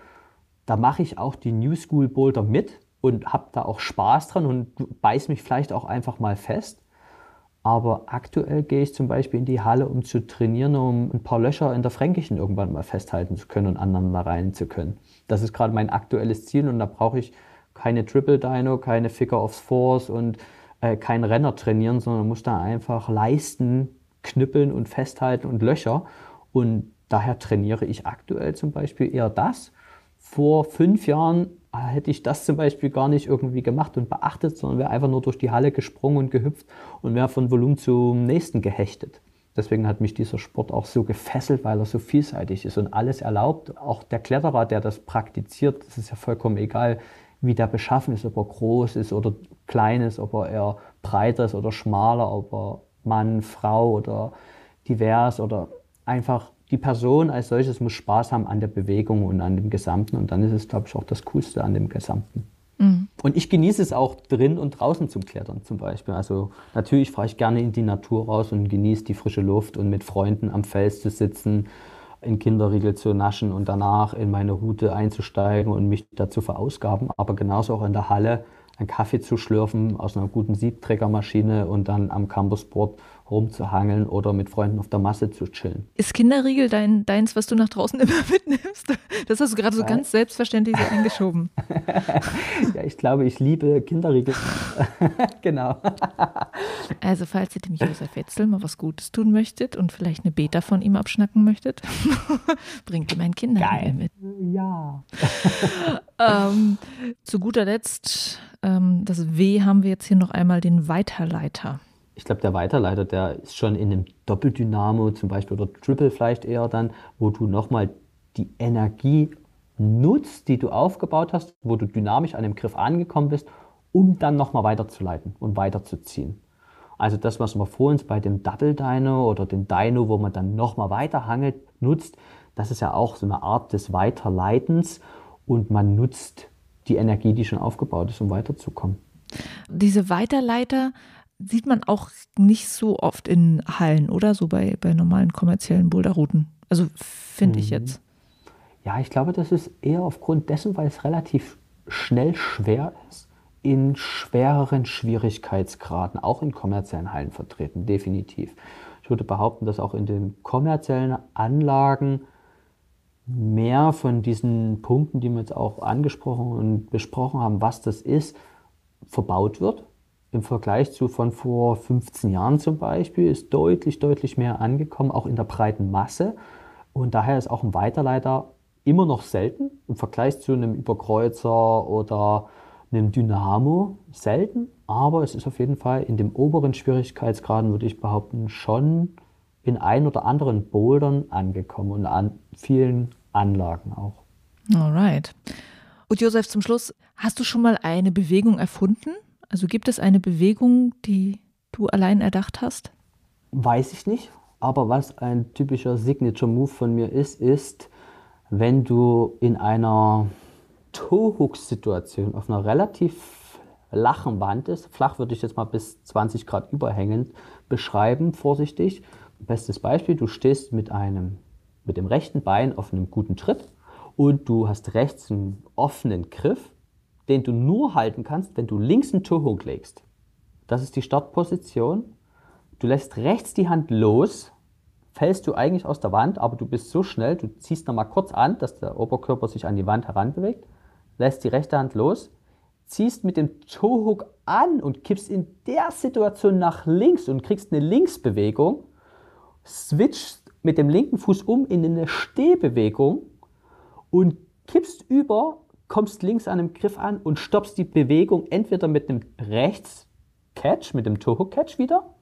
da mache ich auch die New School Boulder mit und habe da auch Spaß dran und beiß mich vielleicht auch einfach mal fest. Aber aktuell gehe ich zum Beispiel in die Halle, um zu trainieren, um ein paar Löcher in der Fränkischen irgendwann mal festhalten zu können und aneinander rein zu können. Das ist gerade mein aktuelles Ziel und da brauche ich keine Triple Dino, keine Figure of Force und äh, kein Renner trainieren, sondern muss da einfach leisten, knüppeln und festhalten und Löcher. Und daher trainiere ich aktuell zum Beispiel eher das. Vor fünf Jahren hätte ich das zum Beispiel gar nicht irgendwie gemacht und beachtet, sondern wäre einfach nur durch die Halle gesprungen und gehüpft und wäre von Volumen zum nächsten gehechtet. Deswegen hat mich dieser Sport auch so gefesselt, weil er so vielseitig ist und alles erlaubt. Auch der Kletterer, der das praktiziert, das ist ja vollkommen egal, wie der beschaffen ist, ob er groß ist oder klein ist, ob er eher breiter ist oder schmaler, ob er Mann, Frau oder divers oder einfach die Person als solches muss Spaß haben an der Bewegung und an dem Gesamten. Und dann ist es, glaube ich, auch das Coolste an dem Gesamten. Mhm. Und ich genieße es auch drin und draußen zum Klettern zum Beispiel. Also natürlich fahre ich gerne in die Natur raus und genieße die frische Luft und mit Freunden am Fels zu sitzen, in Kinderriegel zu naschen und danach in meine Route einzusteigen und mich dazu verausgaben. Aber genauso auch in der Halle einen Kaffee zu schlürfen aus einer guten Siebträgermaschine und dann am Campusport rumzuhangeln oder mit Freunden auf der Masse zu chillen. Ist Kinderriegel dein, deins, was du nach draußen immer mitnimmst? Das hast du gerade so ganz selbstverständlich so eingeschoben. ja, ich glaube, ich liebe Kinderriegel. genau. Also, falls ihr dem Josef Wetzel mal was Gutes tun möchtet und vielleicht eine Beta von ihm abschnacken möchtet, bringt ihm ein Kinderriegel mit. Ja. ähm, zu guter Letzt, ähm, das W haben wir jetzt hier noch einmal den Weiterleiter ich glaube, der Weiterleiter, der ist schon in einem Doppeldynamo zum Beispiel oder Triple vielleicht eher dann, wo du nochmal die Energie nutzt, die du aufgebaut hast, wo du dynamisch an dem Griff angekommen bist, um dann nochmal weiterzuleiten und weiterzuziehen. Also das, was man vorhin bei dem Double Dyno oder dem Dyno, wo man dann nochmal weiterhangelt, nutzt, das ist ja auch so eine Art des Weiterleitens und man nutzt die Energie, die schon aufgebaut ist, um weiterzukommen. Diese Weiterleiter, sieht man auch nicht so oft in Hallen, oder? So bei, bei normalen kommerziellen Boulderrouten. Also finde ich mhm. jetzt. Ja, ich glaube, das ist eher aufgrund dessen, weil es relativ schnell schwer ist, in schwereren Schwierigkeitsgraden, auch in kommerziellen Hallen vertreten, definitiv. Ich würde behaupten, dass auch in den kommerziellen Anlagen mehr von diesen Punkten, die wir jetzt auch angesprochen und besprochen haben, was das ist, verbaut wird im Vergleich zu von vor 15 Jahren zum Beispiel ist deutlich, deutlich mehr angekommen, auch in der breiten Masse. Und daher ist auch ein Weiterleiter immer noch selten im Vergleich zu einem Überkreuzer oder einem Dynamo selten. Aber es ist auf jeden Fall in dem oberen Schwierigkeitsgraden, würde ich behaupten, schon in ein oder anderen Bouldern angekommen und an vielen Anlagen auch. Alright. Und Josef, zum Schluss, hast du schon mal eine Bewegung erfunden? Also gibt es eine Bewegung, die du allein erdacht hast? Weiß ich nicht. Aber was ein typischer Signature-Move von mir ist, ist, wenn du in einer Toe-Hook-Situation auf einer relativ flachen Wand ist, flach würde ich jetzt mal bis 20 Grad überhängend beschreiben, vorsichtig. Bestes Beispiel, du stehst mit einem, mit dem rechten Bein auf einem guten Tritt und du hast rechts einen offenen Griff den du nur halten kannst, wenn du links einen Toe-Hook legst. Das ist die Startposition. Du lässt rechts die Hand los, fällst du eigentlich aus der Wand, aber du bist so schnell, du ziehst nochmal kurz an, dass der Oberkörper sich an die Wand heranbewegt, lässt die rechte Hand los, ziehst mit dem Toe-Hook an und kippst in der Situation nach links und kriegst eine Linksbewegung, switchst mit dem linken Fuß um in eine Stehbewegung und kippst über kommst links an einem Griff an und stoppst die Bewegung entweder mit einem Rechts-Catch, mit dem Toe-Hook-Catch wieder,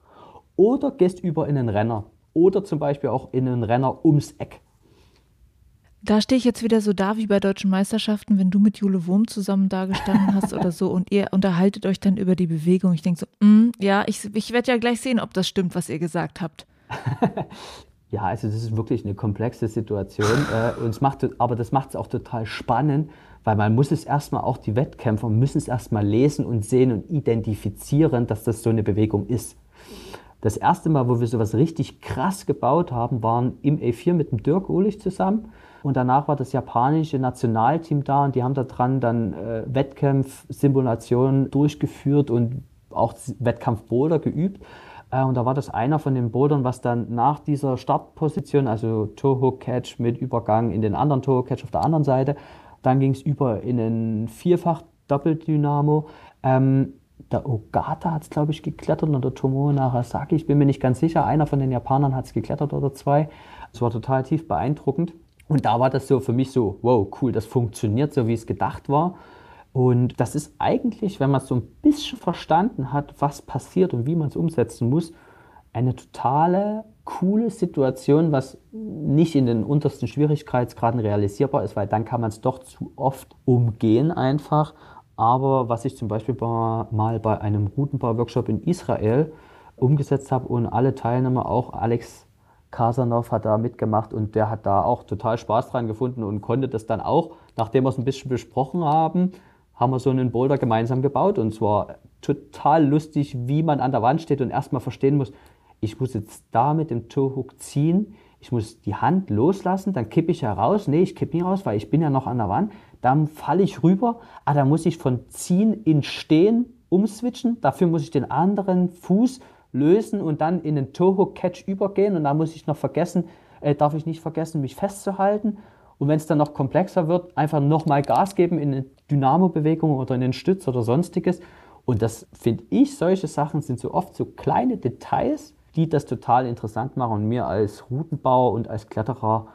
oder gehst über in einen Renner. Oder zum Beispiel auch in einen Renner ums Eck. Da stehe ich jetzt wieder so da wie bei deutschen Meisterschaften, wenn du mit Jule Wurm zusammen da gestanden hast oder so und ihr unterhaltet euch dann über die Bewegung. Ich denke so, mm, ja, ich, ich werde ja gleich sehen, ob das stimmt, was ihr gesagt habt. ja, also das ist wirklich eine komplexe Situation. äh, und macht, aber das macht es auch total spannend, weil man muss es erstmal, auch die Wettkämpfer müssen es erstmal lesen und sehen und identifizieren, dass das so eine Bewegung ist. Das erste Mal, wo wir sowas richtig krass gebaut haben, waren im E4 mit dem Dirk Uhlich zusammen. Und danach war das japanische Nationalteam da und die haben da dran dann äh, Wettkampfsimulationen durchgeführt und auch Wettkampfboulder geübt. Äh, und da war das einer von den Bouldern, was dann nach dieser Startposition, also Toe-Hook-Catch mit Übergang in den anderen Toe-Hook-Catch auf der anderen Seite, dann ging es über in einen Vierfach-Doppeldynamo. Ähm, der Ogata hat es, glaube ich, geklettert und der Tomoe Narasaki, ich bin mir nicht ganz sicher, einer von den Japanern hat es geklettert oder zwei. Es war total tief beeindruckend. Und da war das so für mich so, wow, cool, das funktioniert so, wie es gedacht war. Und das ist eigentlich, wenn man so ein bisschen verstanden hat, was passiert und wie man es umsetzen muss, eine totale coole Situation, was nicht in den untersten Schwierigkeitsgraden realisierbar ist, weil dann kann man es doch zu oft umgehen einfach. Aber was ich zum Beispiel mal bei einem Routenbau-Workshop in Israel umgesetzt habe und alle Teilnehmer, auch Alex Kasanov hat da mitgemacht und der hat da auch total Spaß dran gefunden und konnte das dann auch, nachdem wir es ein bisschen besprochen haben, haben wir so einen Boulder gemeinsam gebaut und zwar total lustig, wie man an der Wand steht und erstmal verstehen muss, ich muss jetzt da mit dem Toehook ziehen, ich muss die Hand loslassen, dann kippe ich ja raus. Nee, ich kippe nicht raus, weil ich bin ja noch an der Wand. Dann falle ich rüber. Ah, da muss ich von ziehen in stehen umswitchen. Dafür muss ich den anderen Fuß lösen und dann in den Toe-Hook Catch übergehen. Und da muss ich noch vergessen, äh, darf ich nicht vergessen, mich festzuhalten. Und wenn es dann noch komplexer wird, einfach nochmal Gas geben in eine Dynamo-Bewegung oder in den Stütz oder sonstiges. Und das finde ich, solche Sachen sind so oft so kleine Details, die das total interessant machen und mir als Routenbauer und als Kletterer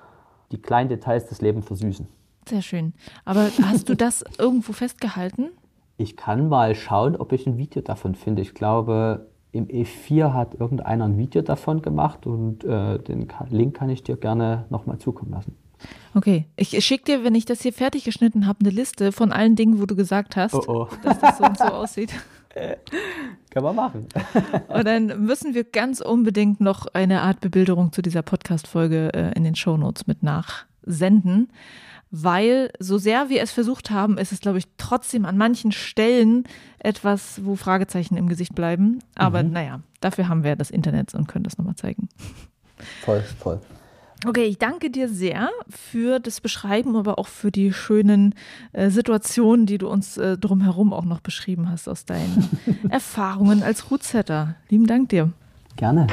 die kleinen Details des Lebens versüßen. Sehr schön. Aber hast du das irgendwo festgehalten? Ich kann mal schauen, ob ich ein Video davon finde. Ich glaube, im E4 hat irgendeiner ein Video davon gemacht und äh, den Link kann ich dir gerne nochmal zukommen lassen. Okay, ich schicke dir, wenn ich das hier fertig geschnitten habe, eine Liste von allen Dingen, wo du gesagt hast, oh oh. dass das so und so aussieht. Kann man machen. Und dann müssen wir ganz unbedingt noch eine Art Bebilderung zu dieser Podcast-Folge äh, in den Shownotes mit nachsenden. Weil, so sehr wir es versucht haben, ist es, glaube ich, trotzdem an manchen Stellen etwas, wo Fragezeichen im Gesicht bleiben. Aber mhm. naja, dafür haben wir das Internet und können das nochmal zeigen. Voll, voll. Okay, ich danke dir sehr für das Beschreiben, aber auch für die schönen äh, Situationen, die du uns äh, drumherum auch noch beschrieben hast aus deinen Erfahrungen als Rootsetter. Lieben Dank dir. Gerne.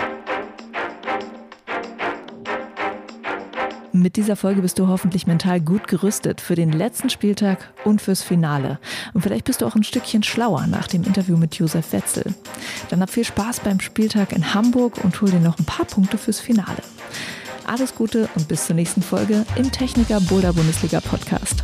Mit dieser Folge bist du hoffentlich mental gut gerüstet für den letzten Spieltag und fürs Finale. Und vielleicht bist du auch ein Stückchen schlauer nach dem Interview mit Josef Wetzel. Dann hab viel Spaß beim Spieltag in Hamburg und hol dir noch ein paar Punkte fürs Finale. Alles Gute und bis zur nächsten Folge im Techniker Boulder Bundesliga Podcast.